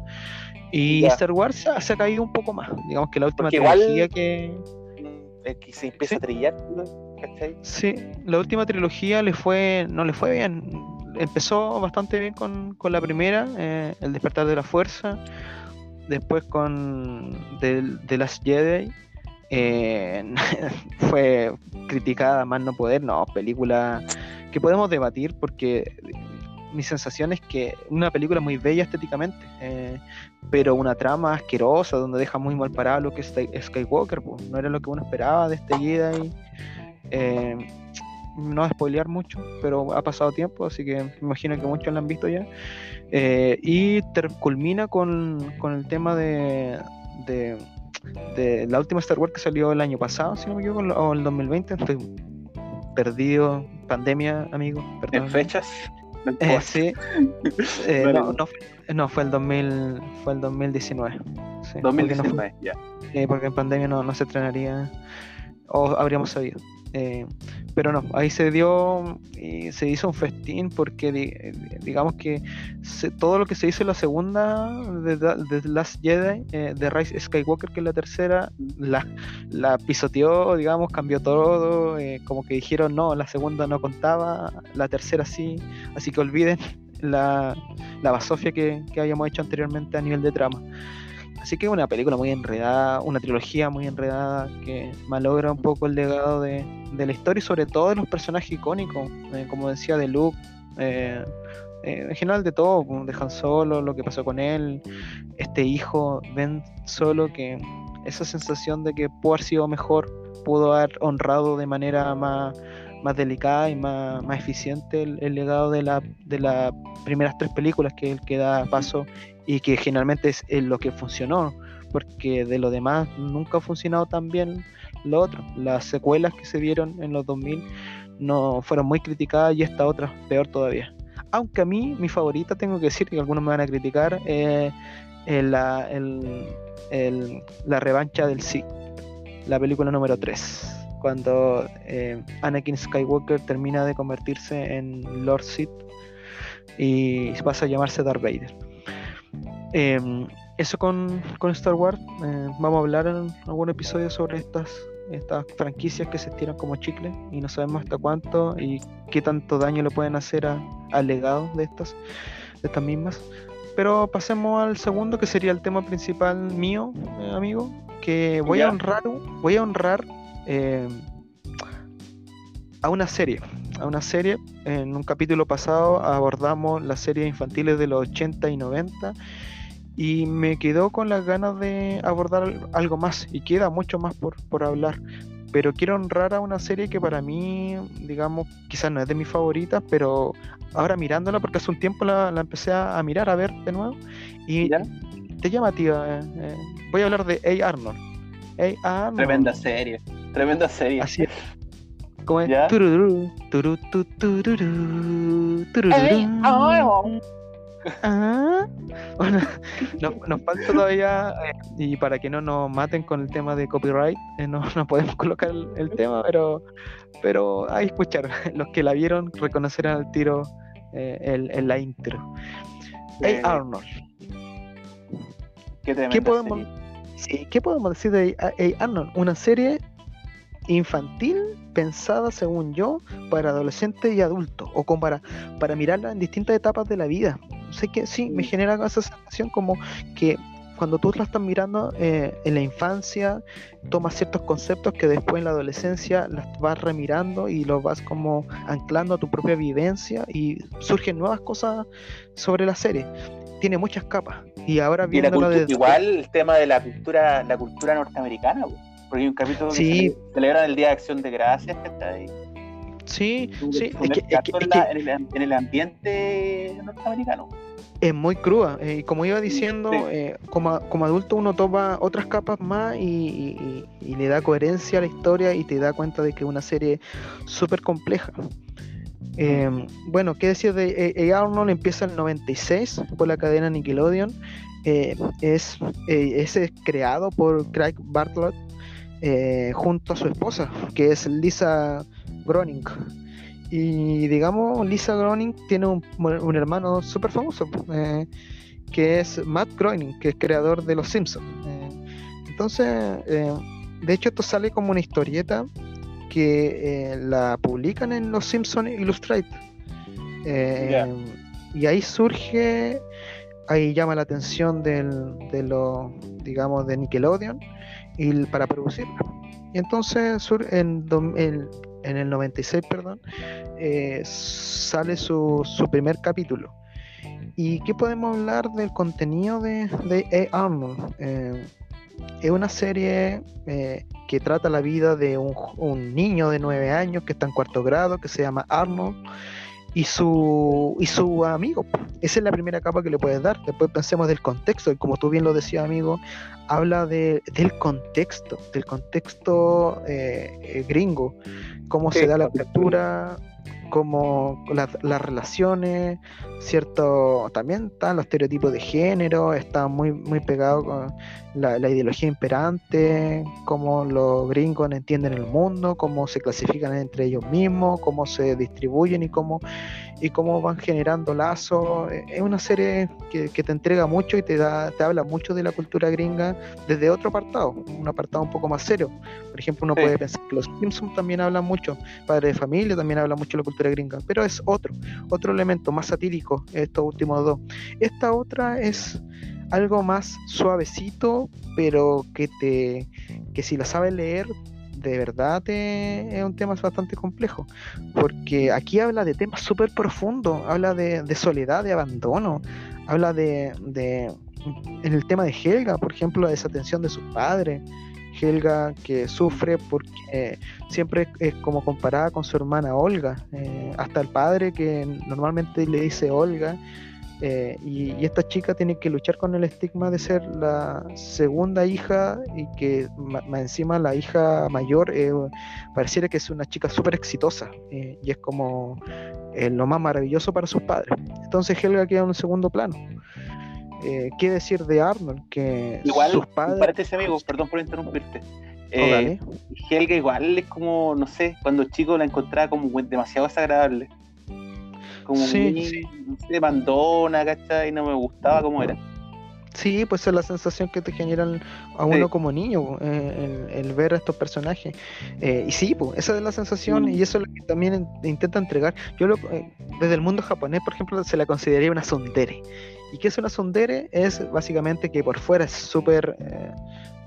Speaker 1: Y Star Wars se ha caído un poco más. Digamos que la última trilogía que.
Speaker 2: que se empieza a trillar,
Speaker 1: Sí, la última trilogía le fue, no le fue bien. Empezó bastante bien con, con la primera, eh, El despertar de la fuerza. Después con The, Last Jedi. Eh, fue criticada más no poder, no, película que podemos debatir porque mi sensación es que una película muy bella estéticamente, eh, pero una trama asquerosa donde deja muy mal parado lo que es Skywalker, no era lo que uno esperaba de este Jedi. Eh, no a spoilear mucho, pero ha pasado tiempo, así que me imagino que muchos lo han visto ya. Eh, y culmina con, con, el tema de, de, de, la última Star Wars que salió el año pasado, si no me equivoco, o el 2020. Estoy perdido, pandemia, amigo.
Speaker 2: ¿En fechas?
Speaker 1: Eh, sí. Eh, no, no, fue el 2000, fue el 2019.
Speaker 2: Sí, 2019, ya.
Speaker 1: porque en pandemia no, no se estrenaría, o habríamos sabido. Eh, pero no, ahí se dio y se hizo un festín porque digamos que todo lo que se hizo en la segunda de, The Last Jedi, eh, de Rise Skywalker, que es la tercera, la, la pisoteó, digamos, cambió todo, eh, como que dijeron no, la segunda no contaba, la tercera sí, así que olviden la, la basofia que, que habíamos hecho anteriormente a nivel de trama. Así que una película muy enredada, una trilogía muy enredada que malogra un poco el legado de, la historia y sobre todo de los personajes icónicos, eh, como decía de Luke, eh, eh, en general de todo, de Han Solo, lo que pasó con él, este hijo, Ben Solo, que esa sensación de que pudo haber sido mejor, pudo haber honrado de manera más, delicada y más, más eficiente el, legado de, la, de las primeras tres películas que él que da paso y que generalmente es, lo que funcionó, porque de lo demás nunca ha funcionado tan bien lo otro. Las secuelas que se vieron en los 2000 no fueron muy criticadas y esta otra peor todavía. Aunque a mí, mi favorita, tengo que decir que algunos me van a criticar, eh, la, revancha del sí, la película número 3 cuando eh, Anakin Skywalker termina de convertirse en Lord Sith y pasa a llamarse Darth Vader. Em, eso con, Star Wars. Eh, vamos a hablar en algún episodio sobre estas, estas franquicias que se estiran como chicle y no sabemos hasta cuánto y qué tanto daño le pueden hacer al legado de estas, de estas mismas. Pero pasemos al segundo, que sería el tema principal mío, eh, amigo, que voy a honrar, voy a honrar em, a una serie. A una serie. En un capítulo pasado abordamos las series infantiles de los 80 y 90 y me quedó con las ganas de abordar algo más y queda mucho más por, por hablar. Pero quiero honrar a una serie que para mí, digamos, quizás no es de mis favoritas, pero ahora mirándola, porque hace un tiempo la, empecé a, mirar, a ver de nuevo, y te llama, tío. Eh, eh, voy a hablar de A. Arnold.
Speaker 2: A. Arnold. Tremenda serie, tremenda serie.
Speaker 1: Así es. Como es. Ah, bueno, nos, falta todavía, eh, y para que no nos maten con el tema de copyright, eh, no, podemos colocar el, tema, pero, pero a escuchar. Los que la vieron reconocerán el tiro en eh, la intro. Hey Arnold.
Speaker 2: Qué,
Speaker 1: podemos, ¿Qué podemos decir de Hey Arnold? Una serie infantil pensada, según yo, para adolescentes y adultos, o como para, para mirarla en distintas etapas de la vida. Sé que sí, me genera esa sensación como que cuando tú la estás mirando eh, en la infancia, tomas ciertos conceptos que después en la adolescencia las vas remirando y los vas como anclando a tu propia vivencia y surgen nuevas cosas sobre la serie. Tiene muchas capas. Y ahora viene
Speaker 2: Igual el tema de la cultura, la cultura norteamericana, porque hay un capítulo que celebran el Día de Acción de Gracias, que está ahí.
Speaker 1: Sí, sí.
Speaker 2: en, el, ambiente norteamericano.
Speaker 1: Es muy cruda. Eh, y como iba diciendo, eh, como, como, adulto uno toma otras capas más y, le da coherencia a la historia y te da cuenta de que es una serie súper compleja. Em, bueno, ¿qué decir de. Eh, Arnold? Empieza en el 96 por la cadena Nickelodeon. es, es creado por Craig Bartlett eh, junto a su esposa, que es Lisa Groning. Y digamos, Lisa Groning tiene un, hermano súper famoso, eh, que es Matt Groening, que es creador de Los Simpsons. Eh, entonces, de hecho, esto sale como una historieta que la publican en Los Simpsons Illustrated. Y ahí surge, ahí llama la atención del, de los, digamos, de Nickelodeon y para producirla. Y entonces en, en el 96, perdón, eh, sale su, su, primer capítulo. ¿Y qué podemos hablar del contenido de, de A. Arnold? Eh, es una serie eh, que trata la vida de un, un, niño de 9 años que está en cuarto grado, que se llama Arnold, y su, y su amigo. Esa es la primera capa que le puedes dar. Después pensemos del contexto, y como tú bien lo decías, amigo, habla de, del contexto, del contexto eh, eh, gringo, cómo se da la cultura, cómo las relaciones, cierto, también están los estereotipos de género, está muy, muy pegado con la, ideología imperante, cómo los gringos entienden el mundo, cómo se clasifican entre ellos mismos, cómo se distribuyen y cómo, y cómo van generando lazos. Es una serie que, te entrega mucho y te, da, te habla mucho de la cultura gringa desde otro apartado, un apartado un poco más serio. Por ejemplo, uno puede pensar que los Simpsons también hablan mucho, Padre de Familia también habla mucho de la cultura gringa, pero es otro, otro elemento más satírico, estos últimos dos. Esta otra es algo más suavecito, pero que te que si la sabes leer, de verdad es un tema bastante complejo, porque aquí habla de temas súper profundos, habla de, soledad, de abandono, habla de, en el tema de Helga, por ejemplo, la desatención de sus padres, Helga que sufre porque siempre es como comparada con su hermana Olga, eh, hasta el padre que normalmente le dice Olga, eh, y, esta chica tiene que luchar con el estigma de ser la segunda hija y que más encima la hija mayor eh, pareciera que es una chica súper exitosa eh, y es como lo más maravilloso para sus padres. Entonces Helga queda en un segundo plano. ¿Qué decir de Arnold? Que
Speaker 2: igual, sus padres... ese amigo, perdón por interrumpirte. Oh, Helga igual es como, no sé, cuando chico la encontraba como demasiado desagradable como sí, muy, sí. no abandona, ¿cachai? Y no me gustaba cómo era.
Speaker 1: Sí, pues es la sensación que te generan a uno como niño, eh, el, ver a estos personajes. Eh, y sí, pues, esa es la sensación mm. y eso es lo que también intenta entregar. Yo eh, desde el mundo japonés, por ejemplo, se la consideraría una sondere. ¿Y qué es una sondere? Es básicamente que por fuera es súper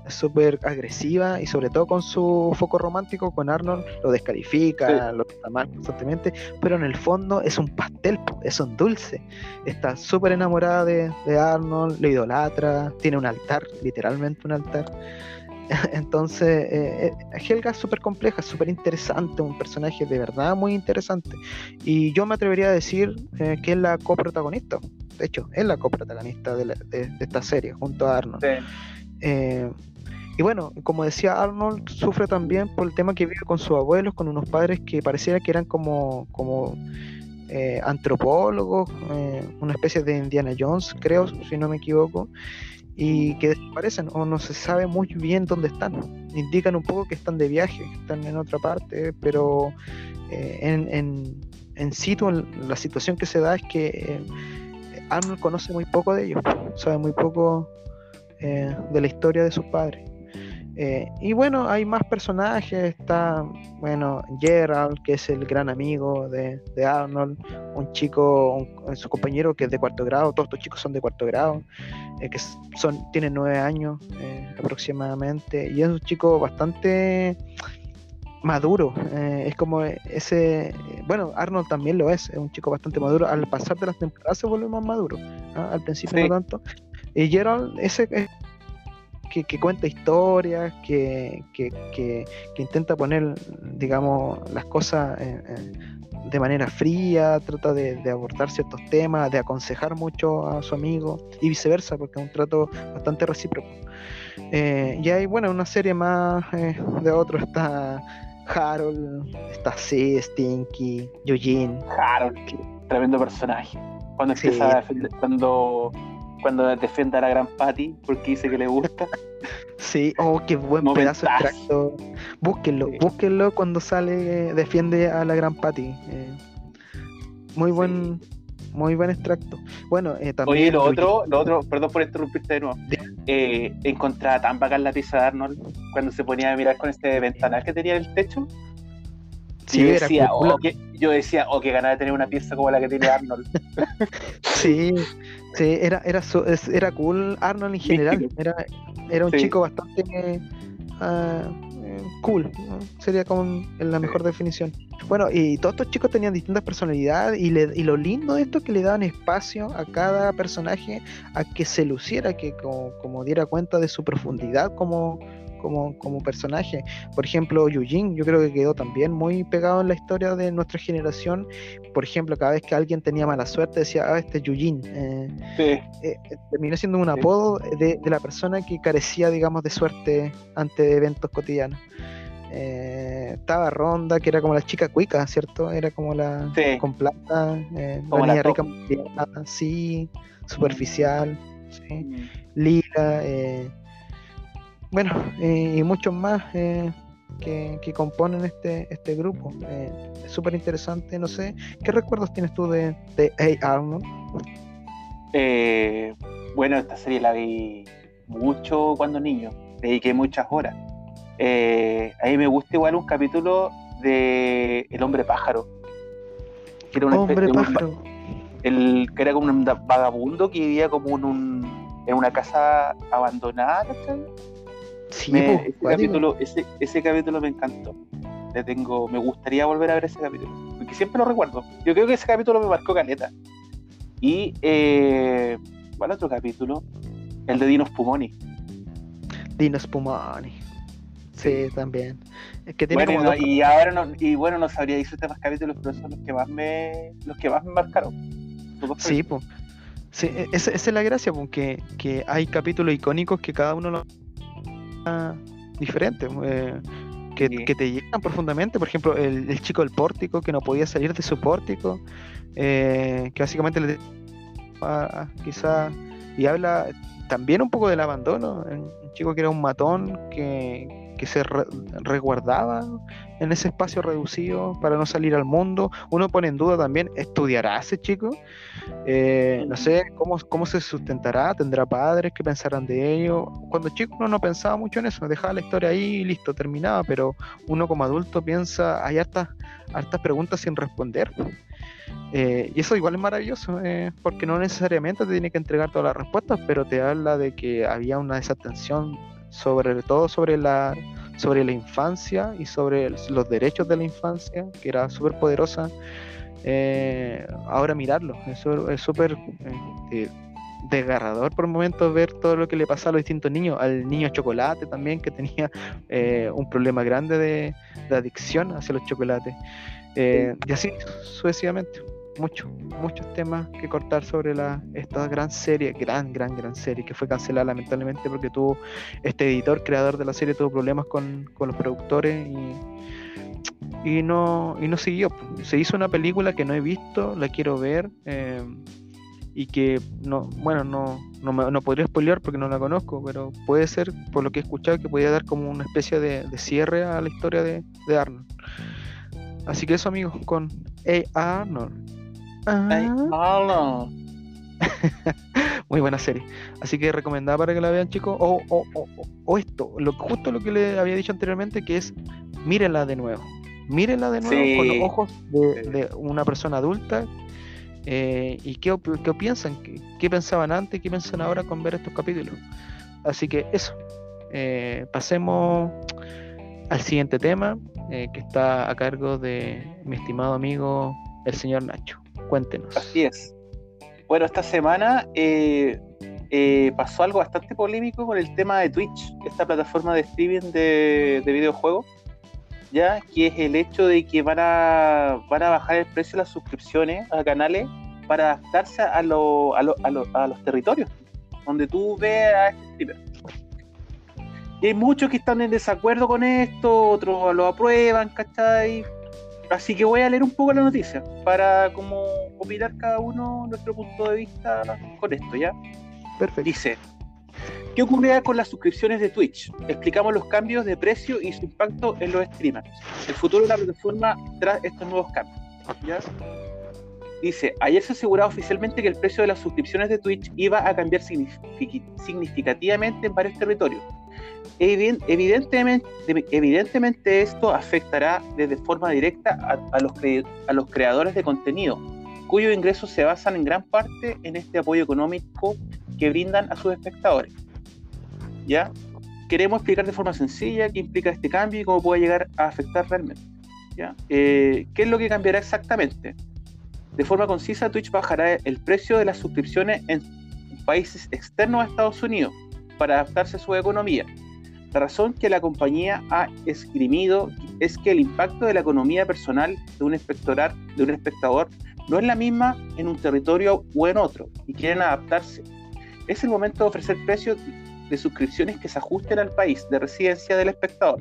Speaker 1: súper agresiva y sobre todo con su foco romántico con Arnold lo descalifica, lo está mal constantemente, pero en el fondo es un pastel, es un dulce. Está súper enamorada de, Arnold, lo idolatra, tiene un altar, literalmente un altar. Entonces, eh, eh, Helga es súper compleja, súper interesante, un personaje de verdad muy interesante. Y yo me atrevería a decir eh, que es la coprotagonista. De hecho, es la coprotagonista de, de, esta serie, junto a Arnold. Y bueno, como decía Arnold, sufre también por el tema que vive con sus abuelos, con unos padres que pareciera que eran como, como eh, antropólogos, eh, una especie de Indiana Jones, creo, si no me equivoco, y que desaparecen o no se sabe muy bien dónde están. Indican un poco que están de viaje, están en otra parte, pero eh, en, en, en situ, la situación que se da es que Arnold conoce muy poco de ellos, sabe muy poco de la historia de sus padres. Eh, y bueno, hay más personajes. Está, bueno, Gerald, que es el gran amigo de, Arnold. Un chico, su compañero que es de cuarto grado. Todos estos chicos son de cuarto grado. Eh, que son, tienen nueve años eh, aproximadamente. Y es un chico bastante maduro. es como ese. Bueno, Arnold también lo es. Es un chico bastante maduro. Al pasar de las temporadas se vuelve más maduro. ¿ah? Al principio no tanto. Y Gerald, ese que, cuenta historias, que, que, intenta poner, digamos, las cosas de manera fría, trata de, abordar ciertos temas, de aconsejar mucho a su amigo y viceversa, porque es un trato bastante recíproco. Eh, y hay, bueno, una serie más eh, de otro está Harold, está C, Stinky, Eugene.
Speaker 2: Harold, tremendo personaje. Cuando empieza cuando cuando defiende a la gran Patty porque dice que le gusta.
Speaker 1: Sí, oh, qué buen pedazo de extracto. Búsquenlo, búsquenlo cuando sale, defiende a la gran Patty. Eh, muy buen, muy buen extracto. Bueno,
Speaker 2: eh, también. Oye, lo otro, lo otro, perdón por interrumpirte de nuevo. Eh, encontraba tan bacán la pieza de Arnold cuando se ponía a mirar con este ventanal que tenía en el techo. Sí, yo, decía, oh, que, yo decía, oh, ganas de tener una pieza como la que tiene Arnold.
Speaker 1: sí, Sí, era, era, era cool Arnold en general. Era, era un chico bastante. Uh, cool, sería como la mejor definición. Bueno, y todos estos chicos tenían distintas personalidades y, y lo lindo de esto es que le daban espacio a cada personaje a que se luciera, que como diera cuenta de su profundidad como, como, como personaje. Por ejemplo, Yujin, yo creo que quedó también muy pegado en la historia de nuestra generación. Por ejemplo, cada vez que alguien tenía mala suerte, decía, ah, este es Yujin. Eh, sí. Eh, terminó siendo un apodo de, de, la persona que carecía, digamos, de suerte ante eventos cotidianos. Eh, estaba Ronda, que era como la chica cuica, ¿cierto? Era como la con plata, eh, la niña rica, sí, superficial, sí. Mm. Lila, eh, bueno, eh, y muchos más eh, que, componen este, este grupo. Eh, es súper interesante, no sé, ¿qué recuerdos tienes tú de, de A. Arnold?
Speaker 2: bueno, esta serie la vi mucho cuando niño, dediqué muchas horas. a mí me gusta igual un capítulo de El hombre pájaro.
Speaker 1: Que era hombre pájaro.
Speaker 2: El, que era como un vagabundo que vivía como en, un, en una casa abandonada, ¿cachai? Ese, capítulo, ese, capítulo me encantó. Le tengo, me gustaría volver a ver ese capítulo. Porque siempre lo recuerdo. Yo creo que ese capítulo me marcó caleta. Y eh, ¿cuál otro capítulo? El de Dinos Pumoni.
Speaker 1: Dinos Pumoni. Sí, también.
Speaker 2: Es que tiene bueno, y ahora no, y bueno, no sabría decir más capítulos, pero son los que más me, los que más me marcaron.
Speaker 1: Sí, pues. Sí, e, esa, es la gracia, porque que hay capítulos icónicos que cada uno lo diferentes eh, que, te llegan profundamente. Por ejemplo, el, chico del pórtico que no podía salir de su pórtico, eh, que básicamente le quizá y habla también un poco del abandono. Un chico que era un matón que, que se resguardaba en ese espacio reducido para no salir al mundo. Uno pone en duda también, ¿estudiará ese chico? Eh, no sé, ¿cómo, ¿cómo se sustentará? ¿Tendrá padres que pensarán de ello? Cuando chico uno no pensaba mucho en eso, dejaba la historia ahí y listo, terminaba, pero uno como adulto piensa, hay hartas preguntas sin responder. Eh, y eso igual es maravilloso, eh, porque no necesariamente te tiene que entregar todas las respuestas, pero te habla de que había una desatención sobre todo sobre la, sobre la infancia y sobre los derechos de la infancia, que era súper poderosa. Eh, ahora mirarlo, es súper eh, desgarrador por momentos ver todo lo que le pasa a los distintos niños, al niño chocolate también, que tenía eh, un problema grande de, de, adicción hacia los chocolates, y así sucesivamente muchos, muchos temas que cortar sobre la, esta gran serie, gran, gran, gran serie, que fue cancelada lamentablemente porque tuvo este editor, creador de la serie, tuvo problemas con, los productores y, y, no, y no siguió. Se hizo una película que no he visto, la quiero ver. Eh, y que no, bueno, no, no, no, podría spoilear porque no la conozco, pero puede ser, por lo que he escuchado, que podría dar como una especie de, cierre a la historia de, de Arnold. Así que eso amigos, con A. Arnold. Ah. Muy buena serie. Así que recomendada para que la vean, chicos. O, o, o, esto, lo, justo lo que le había dicho anteriormente, que es mírenla de nuevo. Mírenla de nuevo con los ojos de, una persona adulta. Eh, ¿Y qué, qué piensan? ¿Qué, pensaban antes? ¿Qué piensan ahora con ver estos capítulos? Así que eso. Eh, pasemos al siguiente tema, eh, que está a cargo de mi estimado amigo, el señor Nacho. Cuéntenos.
Speaker 2: Así es. Bueno, esta semana eh, eh, pasó algo bastante polémico con el tema de Twitch, esta plataforma de streaming de, videojuegos, ya que es el hecho de que van a, bajar el precio de las suscripciones a canales para adaptarse a, a, a, los territorios donde tú ves a este streamer. Y hay muchos que están en desacuerdo con esto, otros lo aprueban, ¿cachai? Así que voy a leer un poco la noticia para como opinar cada uno nuestro punto de vista con esto, ¿ya? Perfecto. Dice, ¿qué ocurrirá con las suscripciones de Twitch? Explicamos los cambios de precio y su impacto en los streamers. El futuro de la plataforma tras estos nuevos cambios. ¿ya? Dice, ayer se aseguraba oficialmente que el precio de las suscripciones de Twitch iba a cambiar significativamente en varios territorios Evidentemente, esto afectará de forma directa a, los creadores de contenido, cuyos ingresos se basan en gran parte en este apoyo económico que brindan a sus espectadores. ¿Ya? queremos explicar de forma sencilla qué implica este cambio y cómo puede llegar a afectar realmente. Eh, ¿Qué es lo que cambiará exactamente? De forma concisa, Twitch bajará el precio de las suscripciones en países externos a Estados Unidos para adaptarse a su economía. La razón que la compañía ha esgrimido es que el impacto de la economía personal de un, de un espectador no es la misma en un territorio o en otro y quieren adaptarse. Es el momento de ofrecer precios de suscripciones que se ajusten al país de residencia del espectador.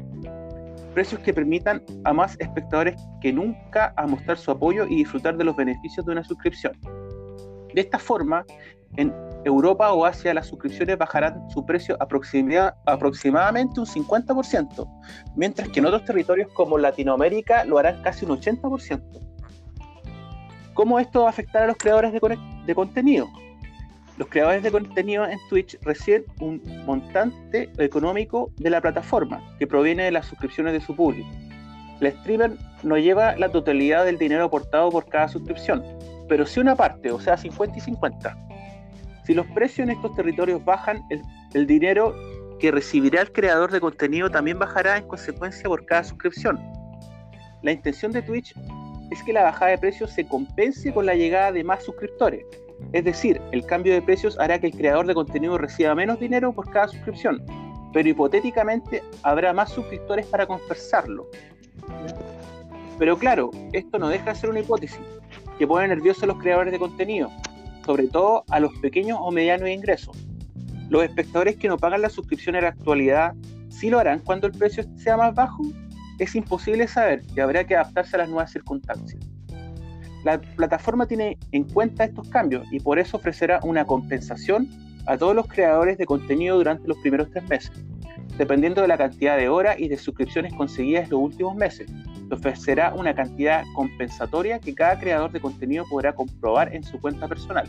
Speaker 2: Precios que permitan a más espectadores que nunca a mostrar su apoyo y disfrutar de los beneficios de una suscripción. De esta forma, en Europa o Asia las suscripciones bajarán su precio aproximadamente un 50%, mientras que en otros territorios como Latinoamérica lo harán casi un 80%. ¿Cómo esto va a afectar a los creadores de, de contenido? Los creadores de contenido en Twitch reciben un montante económico de la plataforma que proviene de las suscripciones de su público. El streamer no lleva la totalidad del dinero aportado por cada suscripción, pero sí una parte, o sea, 50 y 50. Si los precios en estos territorios bajan, el, dinero que recibirá el creador de contenido también bajará en consecuencia por cada suscripción. La intención de Twitch es que la bajada de precios se compense con la llegada de más suscriptores, es decir, el cambio de precios hará que el creador de contenido reciba menos dinero por cada suscripción, pero hipotéticamente habrá más suscriptores para compensarlo. Pero claro, esto no deja de ser una hipótesis, que pone nerviosos a los creadores de contenido, sobre todo a los pequeños o medianos ingresos. Los espectadores que no pagan la suscripción en la actualidad, ¿sí lo harán cuando el precio sea más bajo? Es imposible saber y habrá que adaptarse a las nuevas circunstancias. La plataforma tiene en cuenta estos cambios y por eso ofrecerá una compensación a todos los creadores de contenido durante los primeros tres meses, dependiendo de la cantidad de horas y de suscripciones conseguidas en los últimos meses. ofrecerá una cantidad compensatoria que cada creador de contenido podrá comprobar en su cuenta personal.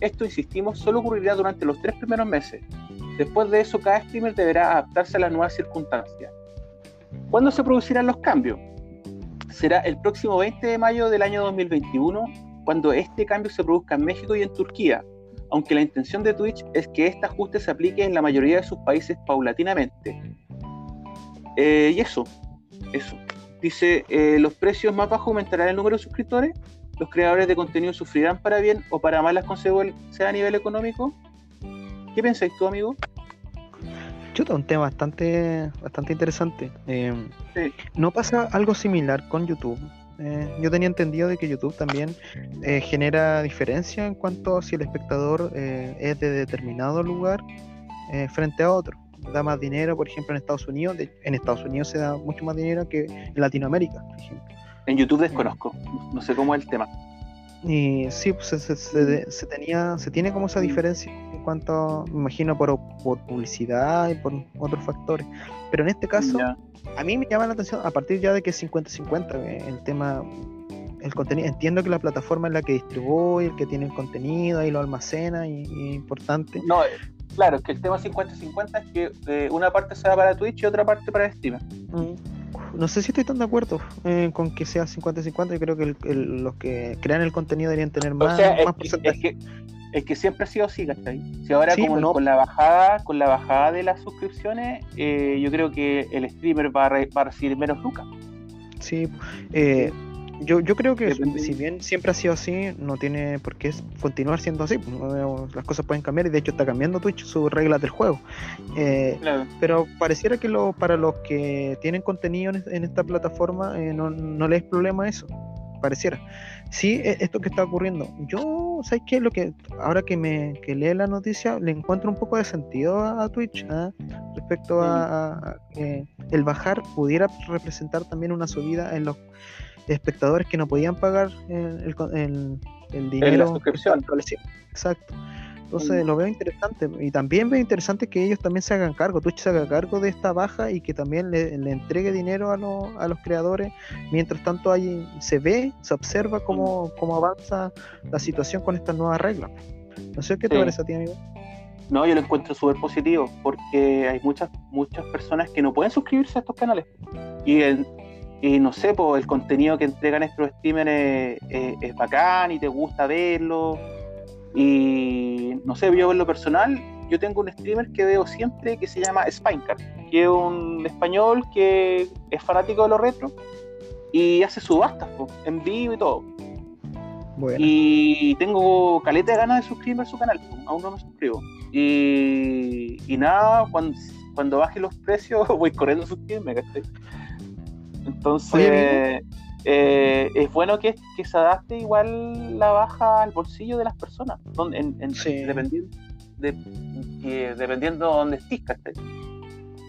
Speaker 2: Esto, insistimos, solo ocurrirá durante los tres primeros meses. Después de eso, cada streamer deberá adaptarse a las nuevas circunstancias. ¿Cuándo se producirán los cambios? será el próximo 20 de mayo del año 2021 cuando este cambio se produzca en México y en Turquía, aunque la intención de Twitch es que este ajuste se aplique en la mayoría de sus países paulatinamente. Eh, y eso, eso. Dice, eh, los precios más bajos aumentarán el número de suscriptores, los creadores de contenido sufrirán para bien o para mal las consecuencias a nivel económico. ¿Qué pensáis tú, amigo?
Speaker 1: un tema bastante, bastante interesante. Eh, ¿No pasa algo similar con YouTube? Eh, yo tenía entendido de que YouTube también eh, genera diferencia en cuanto a si el espectador es de determinado lugar frente a otro. Da más dinero, por ejemplo, en Estados Unidos. en Estados Unidos se da mucho más dinero que en Latinoamérica, por ejemplo.
Speaker 2: En YouTube desconozco, no sé cómo es el tema.
Speaker 1: Y sí, pues se, tenía, se tiene como esa diferencia en cuanto, me imagino, por, por publicidad y por otros factores. Pero en este caso, a mí me llama la atención, a partir ya de que es 50-50, eh, el tema, el contenido. Entiendo que la plataforma es la que distribuye, el que tiene el contenido, ahí lo almacena y, es importante.
Speaker 2: No, eh, claro, es que el tema 50-50 es que eh, una parte se va para Twitch y otra parte para Steam. Mm
Speaker 1: no sé si estoy tan de acuerdo eh, con que sea 50-50. Yo creo que los que crean el contenido deberían tener más,
Speaker 2: porcentaje. Es que, siempre ha sido así, ¿cachai? Si ahora como con la bajada, con la bajada de las suscripciones, eh, yo creo que el streamer va a, recibir menos lucas.
Speaker 1: Sí, eh, yo, yo creo que si bien siempre ha sido así, no tiene por qué continuar siendo así. Pues, las cosas pueden cambiar y de hecho está cambiando Twitch sus reglas del juego. Eh, pero pareciera que lo, para los que tienen contenido en, esta plataforma eh, no, no les es problema eso. Pareciera. Sí, e, esto que está ocurriendo. Yo, ¿sabes qué? Lo que, ahora que me que lee la noticia, le encuentro un poco de sentido a, Twitch ¿ah? respecto a, que el bajar pudiera representar también una subida en los espectadores que no podían pagar el, el, el dinero. En la
Speaker 2: suscripción.
Speaker 1: Exacto. Entonces lo veo interesante. Y también veo interesante que ellos también se hagan cargo, Twitch se haga cargo de esta baja y que también le, entregue dinero a, a, los creadores. Mientras tanto, ahí se ve, se observa cómo, cómo avanza la situación con estas nuevas reglas. No sé qué te parece a ti, amigo.
Speaker 2: No, yo lo encuentro súper positivo porque hay muchas muchas personas que no pueden suscribirse a estos canales. Y el, y no sé, pues el contenido que entregan estos streamers es, bacán y te gusta verlo. Y no sé, yo en lo personal yo tengo un streamer que veo siempre que se llama Spinecart, que es un español que es fanático de los retro y hace subastas en vivo y todo. Y tengo caleta de ganas de suscribirme a su canal, aún no me suscribo. Y, y nada, cuando, cuando baje los precios voy corriendo a suscribirme, Entonces, eh, es bueno que, que, se adapte igual la baja al bolsillo de las personas, donde, en, dependiendo, de, dependiendo de dónde estés,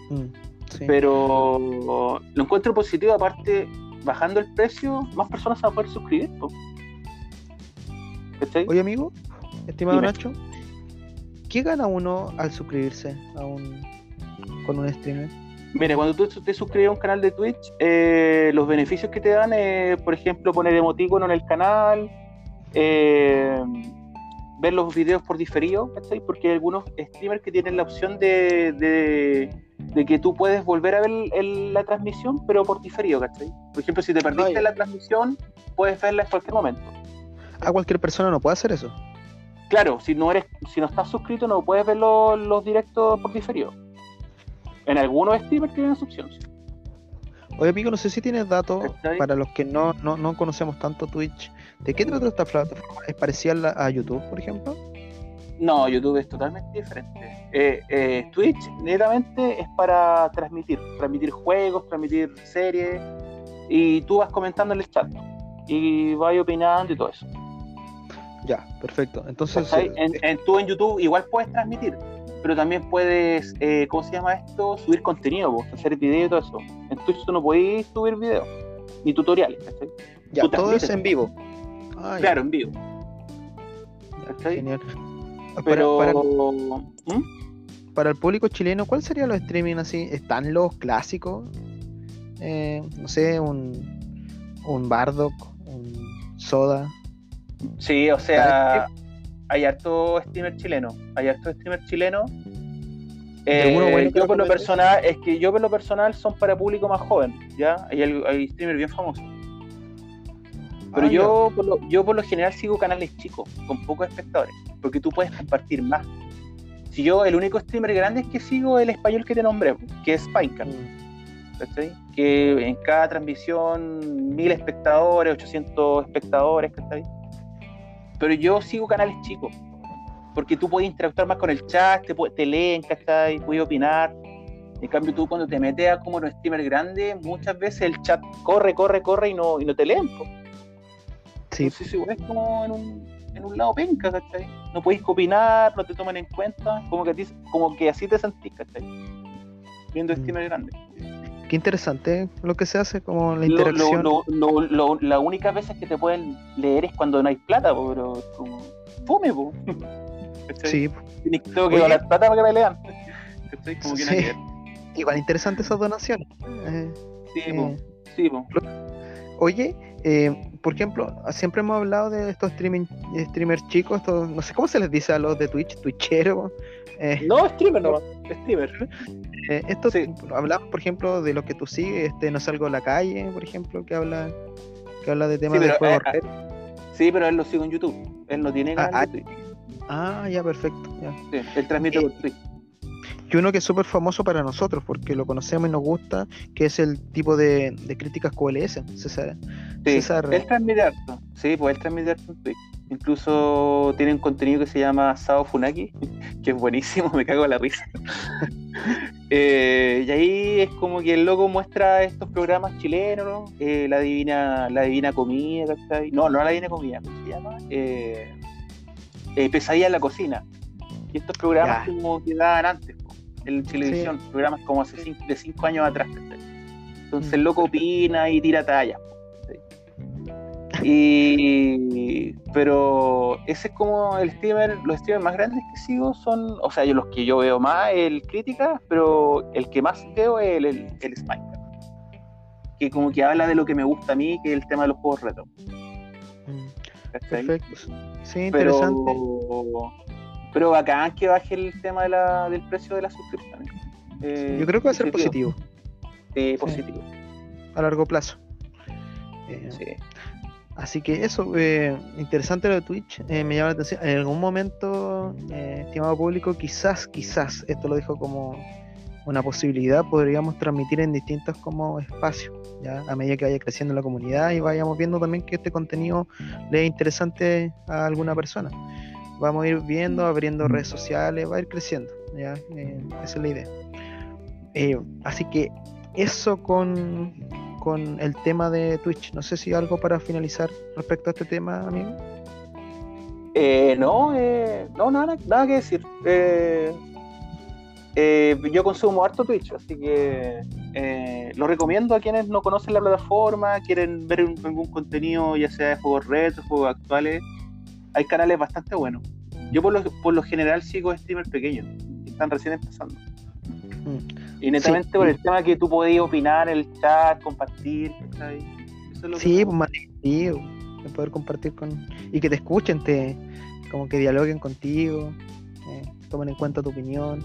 Speaker 2: mm, Pero lo encuentro positivo, aparte, bajando el precio, más personas se van a poder suscribir.
Speaker 1: Oye, amigo, estimado Nacho, ¿qué gana uno al suscribirse a un, con un streamer?
Speaker 2: Mira, cuando tú te suscribes a un canal de Twitch, eh, los beneficios que te dan es, por ejemplo, poner emoticono en el canal, eh, ver los videos por diferido, ¿cachai? Porque hay algunos streamers que tienen la opción de, de, que tú puedes volver a ver la transmisión, pero por diferido, ¿cachai? Por ejemplo, si te perdiste la transmisión, puedes verla en cualquier momento.
Speaker 1: ¿A cualquier persona no puede hacer eso?
Speaker 2: Claro, si no eres, si no estás suscrito, no puedes ver los, los directos por diferido. En algunos streamers tienen esa opción.
Speaker 1: Oye, amigo, no sé si tienes datos para los que no, no, conocemos tanto Twitch. ¿De qué trata esta plataforma? ¿Es parecida a YouTube, por ejemplo?
Speaker 2: No, YouTube es totalmente diferente. Eh, eh, Twitch netamente es para transmitir, transmitir juegos, transmitir series, y tú vas comentando en el chat y vas opinando y todo eso.
Speaker 1: Ya, perfecto. Entonces,
Speaker 2: eh, en, tú en YouTube igual puedes transmitir, pero también puedes, eh, ¿cómo se llama esto? Subir contenido, vos, hacer video y todo eso. En Twitch tú no podés subir video, ni tutoriales,
Speaker 1: Ya, todo es en vivo.
Speaker 2: Ah, claro, en vivo.
Speaker 1: Genial. Pero... Para, ¿Mm? para, el público chileno, ¿cuál sería los streaming así? ¿Están los clásicos? Eh, no sé, un, un Bardock, un Soda.
Speaker 2: Sí, o sea, hay harto streamer chileno, hay harto streamer chileno. Eh, yo por lo personal, es que yo por lo personal son para público más joven, ¿ya? Hay, hay streamers bien famosos. Pero ah, yo, por lo, yo por lo general sigo canales chicos, con pocos espectadores, porque tú puedes compartir más. Si yo, el único streamer grande es que sigo el español que te nombré, que es Spinecart. Mm. Que en cada transmisión, mil espectadores, 800 espectadores, ¿cachai? Pero yo sigo canales chicos, porque tú puedes interactuar más con el chat, te, te leen, ¿cachai? Puedes opinar. En cambio, tú cuando te metes a como un streamer grande, muchas veces el chat corre, corre, corre y no, y no te leen. Sí. Entonces, es como en un, en un lado penca, ¿cachai? No puedes opinar, no te toman en cuenta, como que, como que así te sentís, ¿cachai? Viendo mm. streamer grande.
Speaker 1: Qué interesante lo que se hace, como la interacción.
Speaker 2: Lo, lo, la única veces que te pueden leer es cuando no hay plata, pero como fome, po.
Speaker 1: Sí.
Speaker 2: Tengo que ganar plata para que me lean.
Speaker 1: Como que sí. Igual interesante esas donaciones.
Speaker 2: Eh, sí, eh, sí, po.
Speaker 1: Oye, eh, por ejemplo, siempre hemos hablado de estos streaming, streamers chicos, estos, no sé cómo se les dice a los de Twitch, Twitchero.
Speaker 2: Eh, no, streamer no, streamer.
Speaker 1: Eh, esto hablamos, por ejemplo, de lo que tú sigues, este No Salgo a la Calle, por ejemplo, que habla que habla de temas de juegos.
Speaker 2: Eh, sí, pero él lo sigue en YouTube. Él no tiene
Speaker 1: ah, ah, ah, ya, perfecto. Ya.
Speaker 2: Sí, él transmite por Twitch.
Speaker 1: Y uno que es súper famoso para nosotros, porque lo conocemos y nos gusta, que es el tipo de, de críticas QLS, César.
Speaker 2: Sí, César... él transmite harto. Sí, pues él transmite harto en Twitch. Incluso tiene un contenido que se llama Sao Funaki, que es buenísimo, me cago en la risa. Eh, y ahí es como que el loco muestra estos programas chilenos, eh, la divina la divina comida, No, no la divina comida, ¿cómo se llama? Eh, Pesadilla en la cocina. Y estos programas como que daban antes, en televisión, programas como hace de cinco años atrás. Entonces el loco opina y tira tallas. Y pero ese es como el streamer, los streamers más grandes que sigo son, o sea, yo los que yo veo más el crítica, pero el que más veo es el, el, el Que como que habla de lo que me gusta a mí, que es el tema de los juegos retro.
Speaker 1: Mm, perfecto. Sí, interesante.
Speaker 2: Pero, pero bacán que baje el tema de la, del precio de las suscripciones.
Speaker 1: Eh, yo creo que va a ser positivo.
Speaker 2: Sí, positivo.
Speaker 1: A largo plazo. Eh, sí. Así que eso, eh, interesante lo de Twitch, eh, me llama la atención. En algún momento, eh, estimado público, quizás, quizás, esto lo dijo como una posibilidad, podríamos transmitir en distintos como espacios, ya a medida que vaya creciendo la comunidad y vayamos viendo también que este contenido le es interesante a alguna persona. Vamos a ir viendo, abriendo redes sociales, va a ir creciendo, ya, esa es la idea. así que eso con, con el tema de Twitch. No sé si algo para finalizar respecto a este tema, amigo.
Speaker 2: Eh, no, eh, no, nada, nada que decir. Eh, yo consumo harto Twitch, así que lo recomiendo a quienes no conocen la plataforma, quieren ver algún contenido, ya sea de juegos retro, juegos actuales. Hay canales bastante buenos. Yo por lo, por lo general sigo streamers pequeños, que están recién empezando. Mm. Y netamente por el tema que tú podías opinar en el chat, compartir,
Speaker 1: sí, pues más divertido, poder compartir con... Y que te escuchen, te como que dialoguen contigo, eh, tomen en cuenta tu opinión.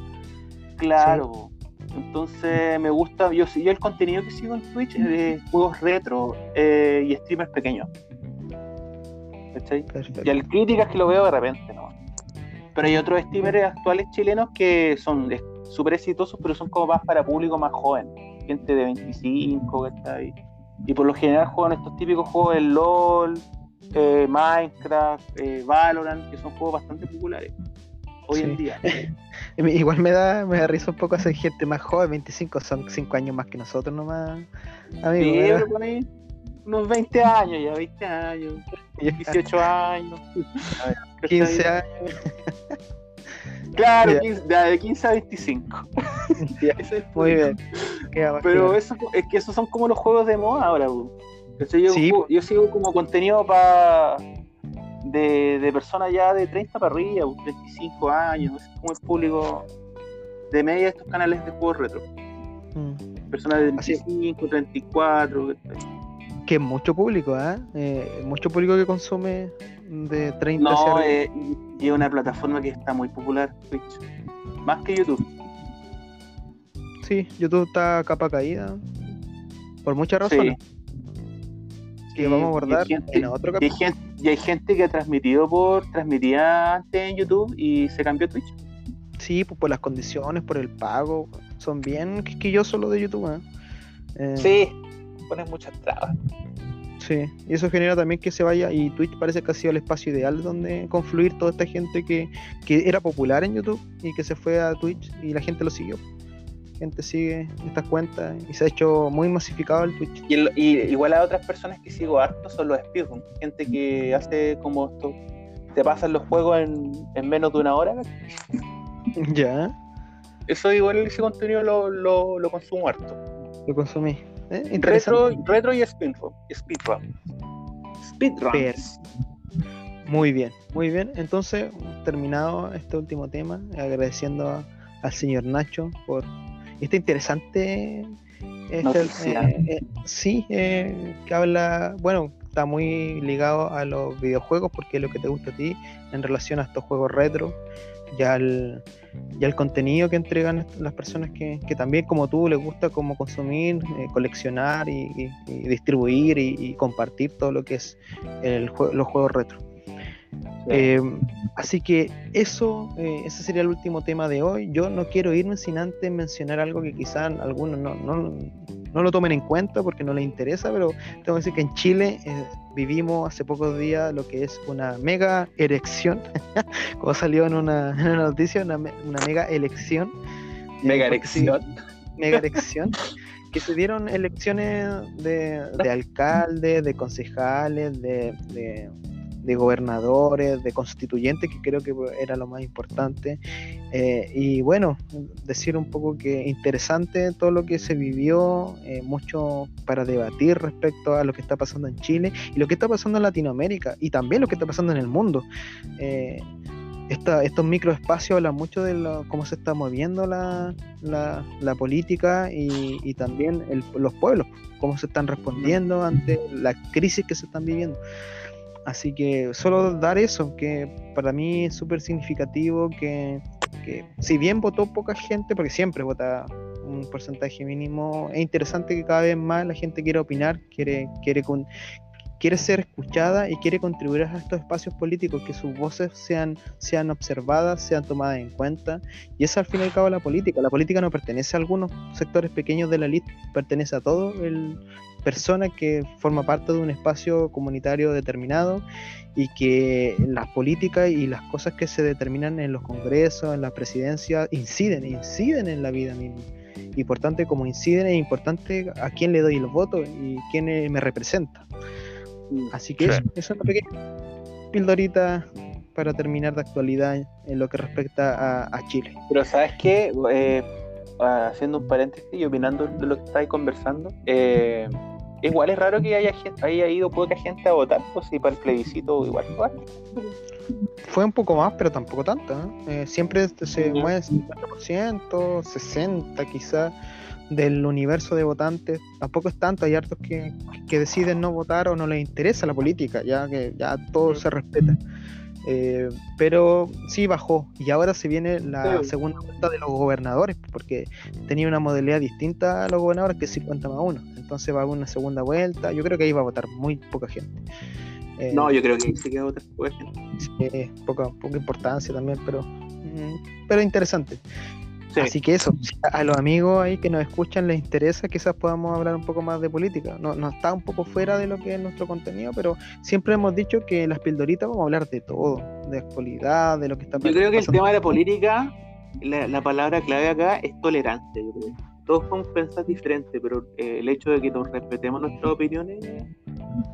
Speaker 2: Claro, entonces me gusta, yo, yo el contenido que sigo en Twitch es de juegos retro eh, y streamers pequeños. Y al críticas que lo veo de repente, ¿no? Pero hay otros streamers actuales chilenos que son súper exitosos, pero son como más para público más joven, gente de 25, ahí Y por lo general juegan estos típicos juegos de LOL, eh, Minecraft, eh, Valorant, que son juegos bastante populares hoy en día.
Speaker 1: Igual me da, me da risa un poco hacer gente más joven, 25 son 5 años más que nosotros nomás.
Speaker 2: Amigo, sí, unos 20 años ya, 20 años, 18 años,
Speaker 1: 15 años.
Speaker 2: Claro, de 15 a 25.
Speaker 1: Muy bien.
Speaker 2: Pero eso, es que esos son como los juegos de moda ahora. Yo, yo sigo como contenido para de, de, personas ya de 30 para arriba, 35 años, es como el público de media de estos canales de juegos retro. Mm. Personas de 25, 34.
Speaker 1: Que mucho público, ¿eh? ¿eh? Mucho público que consume de 30
Speaker 2: no, eh, y es una plataforma que está muy popular, Twitch. Más que YouTube.
Speaker 1: Sí, YouTube está capa caída. Por muchas razones.
Speaker 2: Que vamos a abordar en otro capítulo. Y hay, gente, que ha transmitido por. transmitía antes en YouTube y se cambió a Twitch.
Speaker 1: Sí, pues por las condiciones, por el pago. Son bien quisquillosos los de YouTube. ¿eh?
Speaker 2: Eh, sí, ponen muchas trabas.
Speaker 1: Sí, y eso genera también que se vaya, y Twitch parece que ha sido el espacio ideal donde confluir toda esta gente que, era popular en YouTube y que se fue a Twitch y la gente lo siguió. La gente sigue estas cuentas y se ha hecho muy masificado el Twitch.
Speaker 2: Y, igual a otras personas que sigo harto son los speedrun, gente que hace como esto, te pasan los juegos en, menos de una hora.
Speaker 1: Ya.
Speaker 2: Eso igual ese contenido lo, lo, lo consumo harto.
Speaker 1: Lo consumí.
Speaker 2: ¿Eh? Retro, retro y speedrun. Speedrun.
Speaker 1: Speedrun. Muy bien, muy bien. Entonces, terminado este último tema, agradeciendo al señor Nacho por este interesante. Este, eh, eh, sí, que habla, bueno, está muy ligado a los videojuegos porque es lo que te gusta a ti en relación a estos juegos retro ya el, ya el contenido que entregan las personas que, también como tú les gusta como consumir, eh, coleccionar y, distribuir y, compartir todo lo que es el, los juegos retro. Eh, así que eso, eh, ese sería el último tema de hoy. Yo no quiero irme sin antes mencionar algo que quizás algunos no, no, lo tomen en cuenta porque no les interesa, pero tengo que decir que en Chile eh, vivimos hace pocos días lo que es una mega erección, como salió en una, noticia, una, mega elección.
Speaker 2: Mega elección.
Speaker 1: mega elección. que se dieron elecciones de, de alcaldes, de concejales, de de gobernadores, de constituyentes, que creo que era lo más importante. Eh, y bueno, decir un poco que interesante todo lo que se vivió, eh, mucho para debatir respecto a lo que está pasando en Chile y lo que está pasando en Latinoamérica y también lo que está pasando en el mundo. Eh, estos microespacios hablan mucho de cómo se está moviendo la, la, política y, también los pueblos, cómo se están respondiendo ante la crisis que se están viviendo. Así que solo dar eso, que para mí es súper significativo que, si bien votó poca gente, porque siempre vota un porcentaje mínimo, es interesante que cada vez más la gente quiere opinar, quiere, quiere, quiere ser escuchada y quiere contribuir a estos espacios políticos, que sus voces sean, sean observadas, sean tomadas en cuenta. Y es al fin y al cabo la política. La política no pertenece a algunos sectores pequeños de la élite, pertenece a todo el persona que forma parte de un espacio comunitario determinado y que las políticas y las cosas que se determinan en los congresos, en la presidencia, inciden, inciden en la vida misma. Importante como inciden, es importante a quién le doy los votos y quién me representa. Así que eso, es una pequeña pildorita para terminar de actualidad en lo que respecta a, Chile.
Speaker 2: Pero sabes qué, eh, haciendo un paréntesis y opinando de lo que estáis conversando, eh, igual es raro que haya, gente, haya ido poca gente a votar, pues si para el plebiscito igual
Speaker 1: Fue un poco más, pero tampoco tanto. Eh, siempre se mueve 50%, 60% quizás del universo de votantes. Tampoco es tanto, hay hartos que, deciden no votar o no les interesa la política, ya que ya todo se respeta. Eh, pero sí bajó y ahora se viene la segunda vuelta de los gobernadores porque tenía una modalidad distinta a los gobernadores que es 50 más 1 entonces va a haber una segunda vuelta yo creo que ahí va a votar muy poca gente.
Speaker 2: Eh, no yo creo que sí que va a votar poca
Speaker 1: gente. poca, poca importancia también pero mm, pero interesante Así que eso, a los amigos ahí que nos escuchan les interesa, quizás podamos hablar un poco más de política. No, no está un poco fuera de lo que es nuestro contenido, pero siempre hemos dicho que en las pildoritas vamos a hablar de todo, de actualidad, de lo que está
Speaker 2: pasando. Yo creo que el tema de la política, la, palabra clave acá es tolerancia, yo creo. Todos podemos pensar diferente, pero eh, el hecho de que nos respetemos nuestras opiniones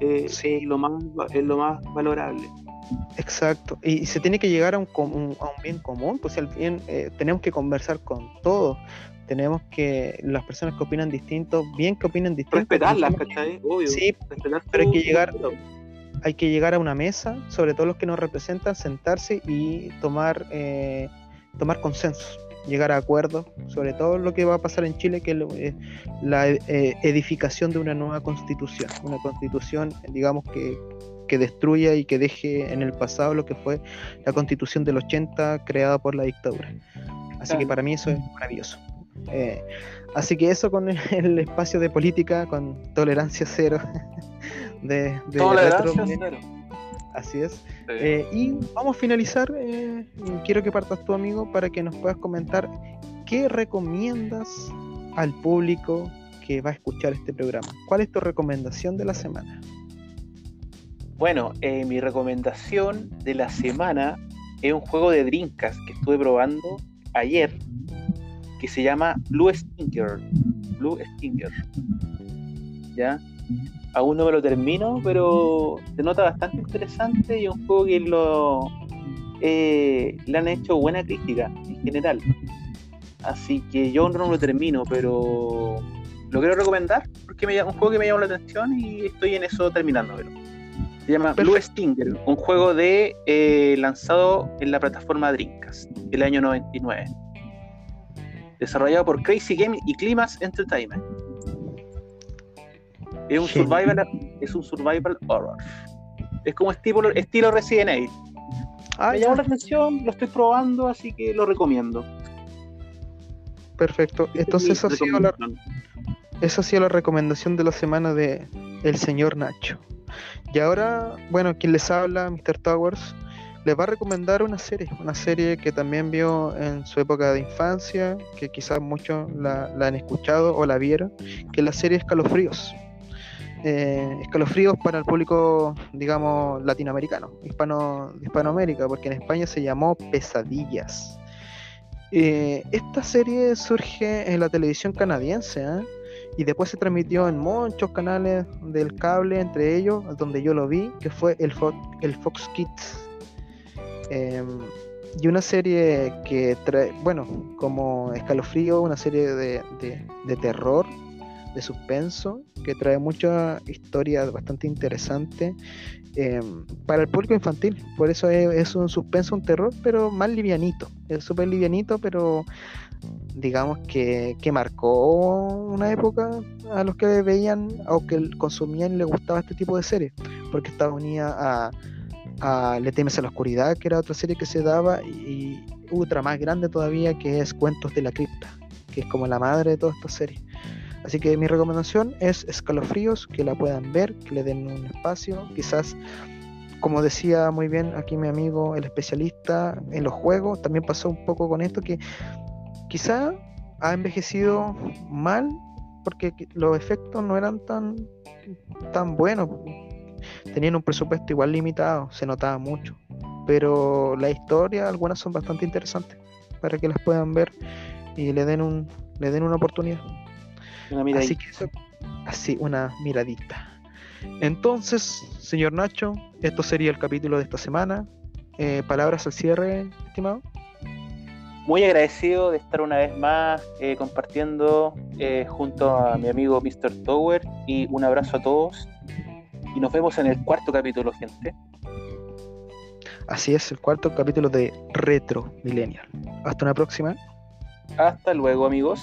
Speaker 2: eh, es, lo más, es lo más valorable.
Speaker 1: Exacto, y se tiene que llegar a un, a un bien común, pues al bien eh, tenemos que conversar con todos, tenemos que, las personas que opinan distinto, bien que opinen distinto.
Speaker 2: Respetarlas, ¿cachai? Obvio.
Speaker 1: Sí, pero hay que llegar, hay que llegar a una mesa, sobre todo los que nos representan, sentarse y tomar, eh, tomar consensos, llegar a acuerdos, sobre todo lo que va a pasar en Chile, que es eh, la edificación de una nueva constitución, una constitución, digamos que que destruya y que deje en el pasado lo que fue la constitución del 80 creada por la dictadura. Así que para mí eso es maravilloso. Eh, así que eso con el, espacio de política, con tolerancia cero. de,
Speaker 2: tolerancia cero.
Speaker 1: Así es. Eh, y vamos a finalizar. Eh, quiero que partas tu amigo para que nos puedas comentar qué recomiendas al público que va a escuchar este programa. ¿Cuál es tu recomendación de la semana?
Speaker 2: Bueno, eh, mi recomendación de la semana es un juego de Dreamcast que estuve probando ayer, que se llama Blue Stinger. Blue Stinger. ¿Ya? Aún no me lo termino, pero se nota bastante interesante y un juego que lo eh, le han hecho buena crítica en general. Así que yo no lo termino, pero lo quiero recomendar porque es un juego que me llamó la atención y estoy en eso terminándolo. Se llama Blue Stinger, un juego de eh, lanzado en la plataforma Dreamcast el año 99. Desarrollado por Crazy Game y Climax Entertainment. Es un survival, es un survival horror. Es como estilo, estilo Resident Evil. Ah, Me llamó la atención, lo estoy probando, así que lo recomiendo.
Speaker 1: Perfecto. Entonces esa ha, sido la, esa ha sido la recomendación de la semana de el señor Nacho. Y ahora, bueno, quien les habla, Mr. Towers, les va a recomendar una serie, una serie que también vio en su época de infancia, que quizás muchos la, han escuchado o la vieron, que es la serie Escalofríos. Eh, escalofríos para el público, digamos, latinoamericano, hispano, Hispanoamérica, porque en España se llamó Pesadillas. Eh, esta serie surge en la televisión canadiense, ¿eh? Y después se transmitió en muchos canales del cable, entre ellos, donde yo lo vi, que fue el, Fox, Kids. Em, y una serie que trae, bueno, como Escalofrío, una serie de, de, terror, de suspenso, que trae muchas historias bastante interesantes em, para el público infantil. Por eso es, es, un suspenso, un terror, pero más livianito. Es súper livianito, pero digamos que, marcó una época a los que veían o que consumían y les gustaba este tipo de series, porque estaba unida a, a Le temes a la oscuridad, que era otra serie que se daba, y, otra más grande todavía que es Cuentos de la cripta, que es como la madre de todas estas series. Así que mi recomendación es Escalofríos, que la puedan ver, que le den un espacio, quizás como decía muy bien aquí mi amigo, el especialista en los juegos, también pasó un poco con esto que quizá ha envejecido mal porque los efectos no eran tan, tan buenos. Tenían un presupuesto igual limitado, se notaba mucho. Pero la historia, algunas son bastante interesantes para que las puedan ver y le den un le den una oportunidad. así que eso, así una miradita. Entonces, señor Nacho, esto sería el capítulo de esta semana. Eh, palabras al cierre, estimado.
Speaker 2: Muy agradecido de estar una vez más eh, compartiendo eh, junto a mi amigo Mr. Tower y un abrazo a todos. Y nos vemos en el cuarto capítulo, gente.
Speaker 1: Así es, el cuarto capítulo de Retro Millennial. Hasta una próxima.
Speaker 2: Hasta luego, amigos.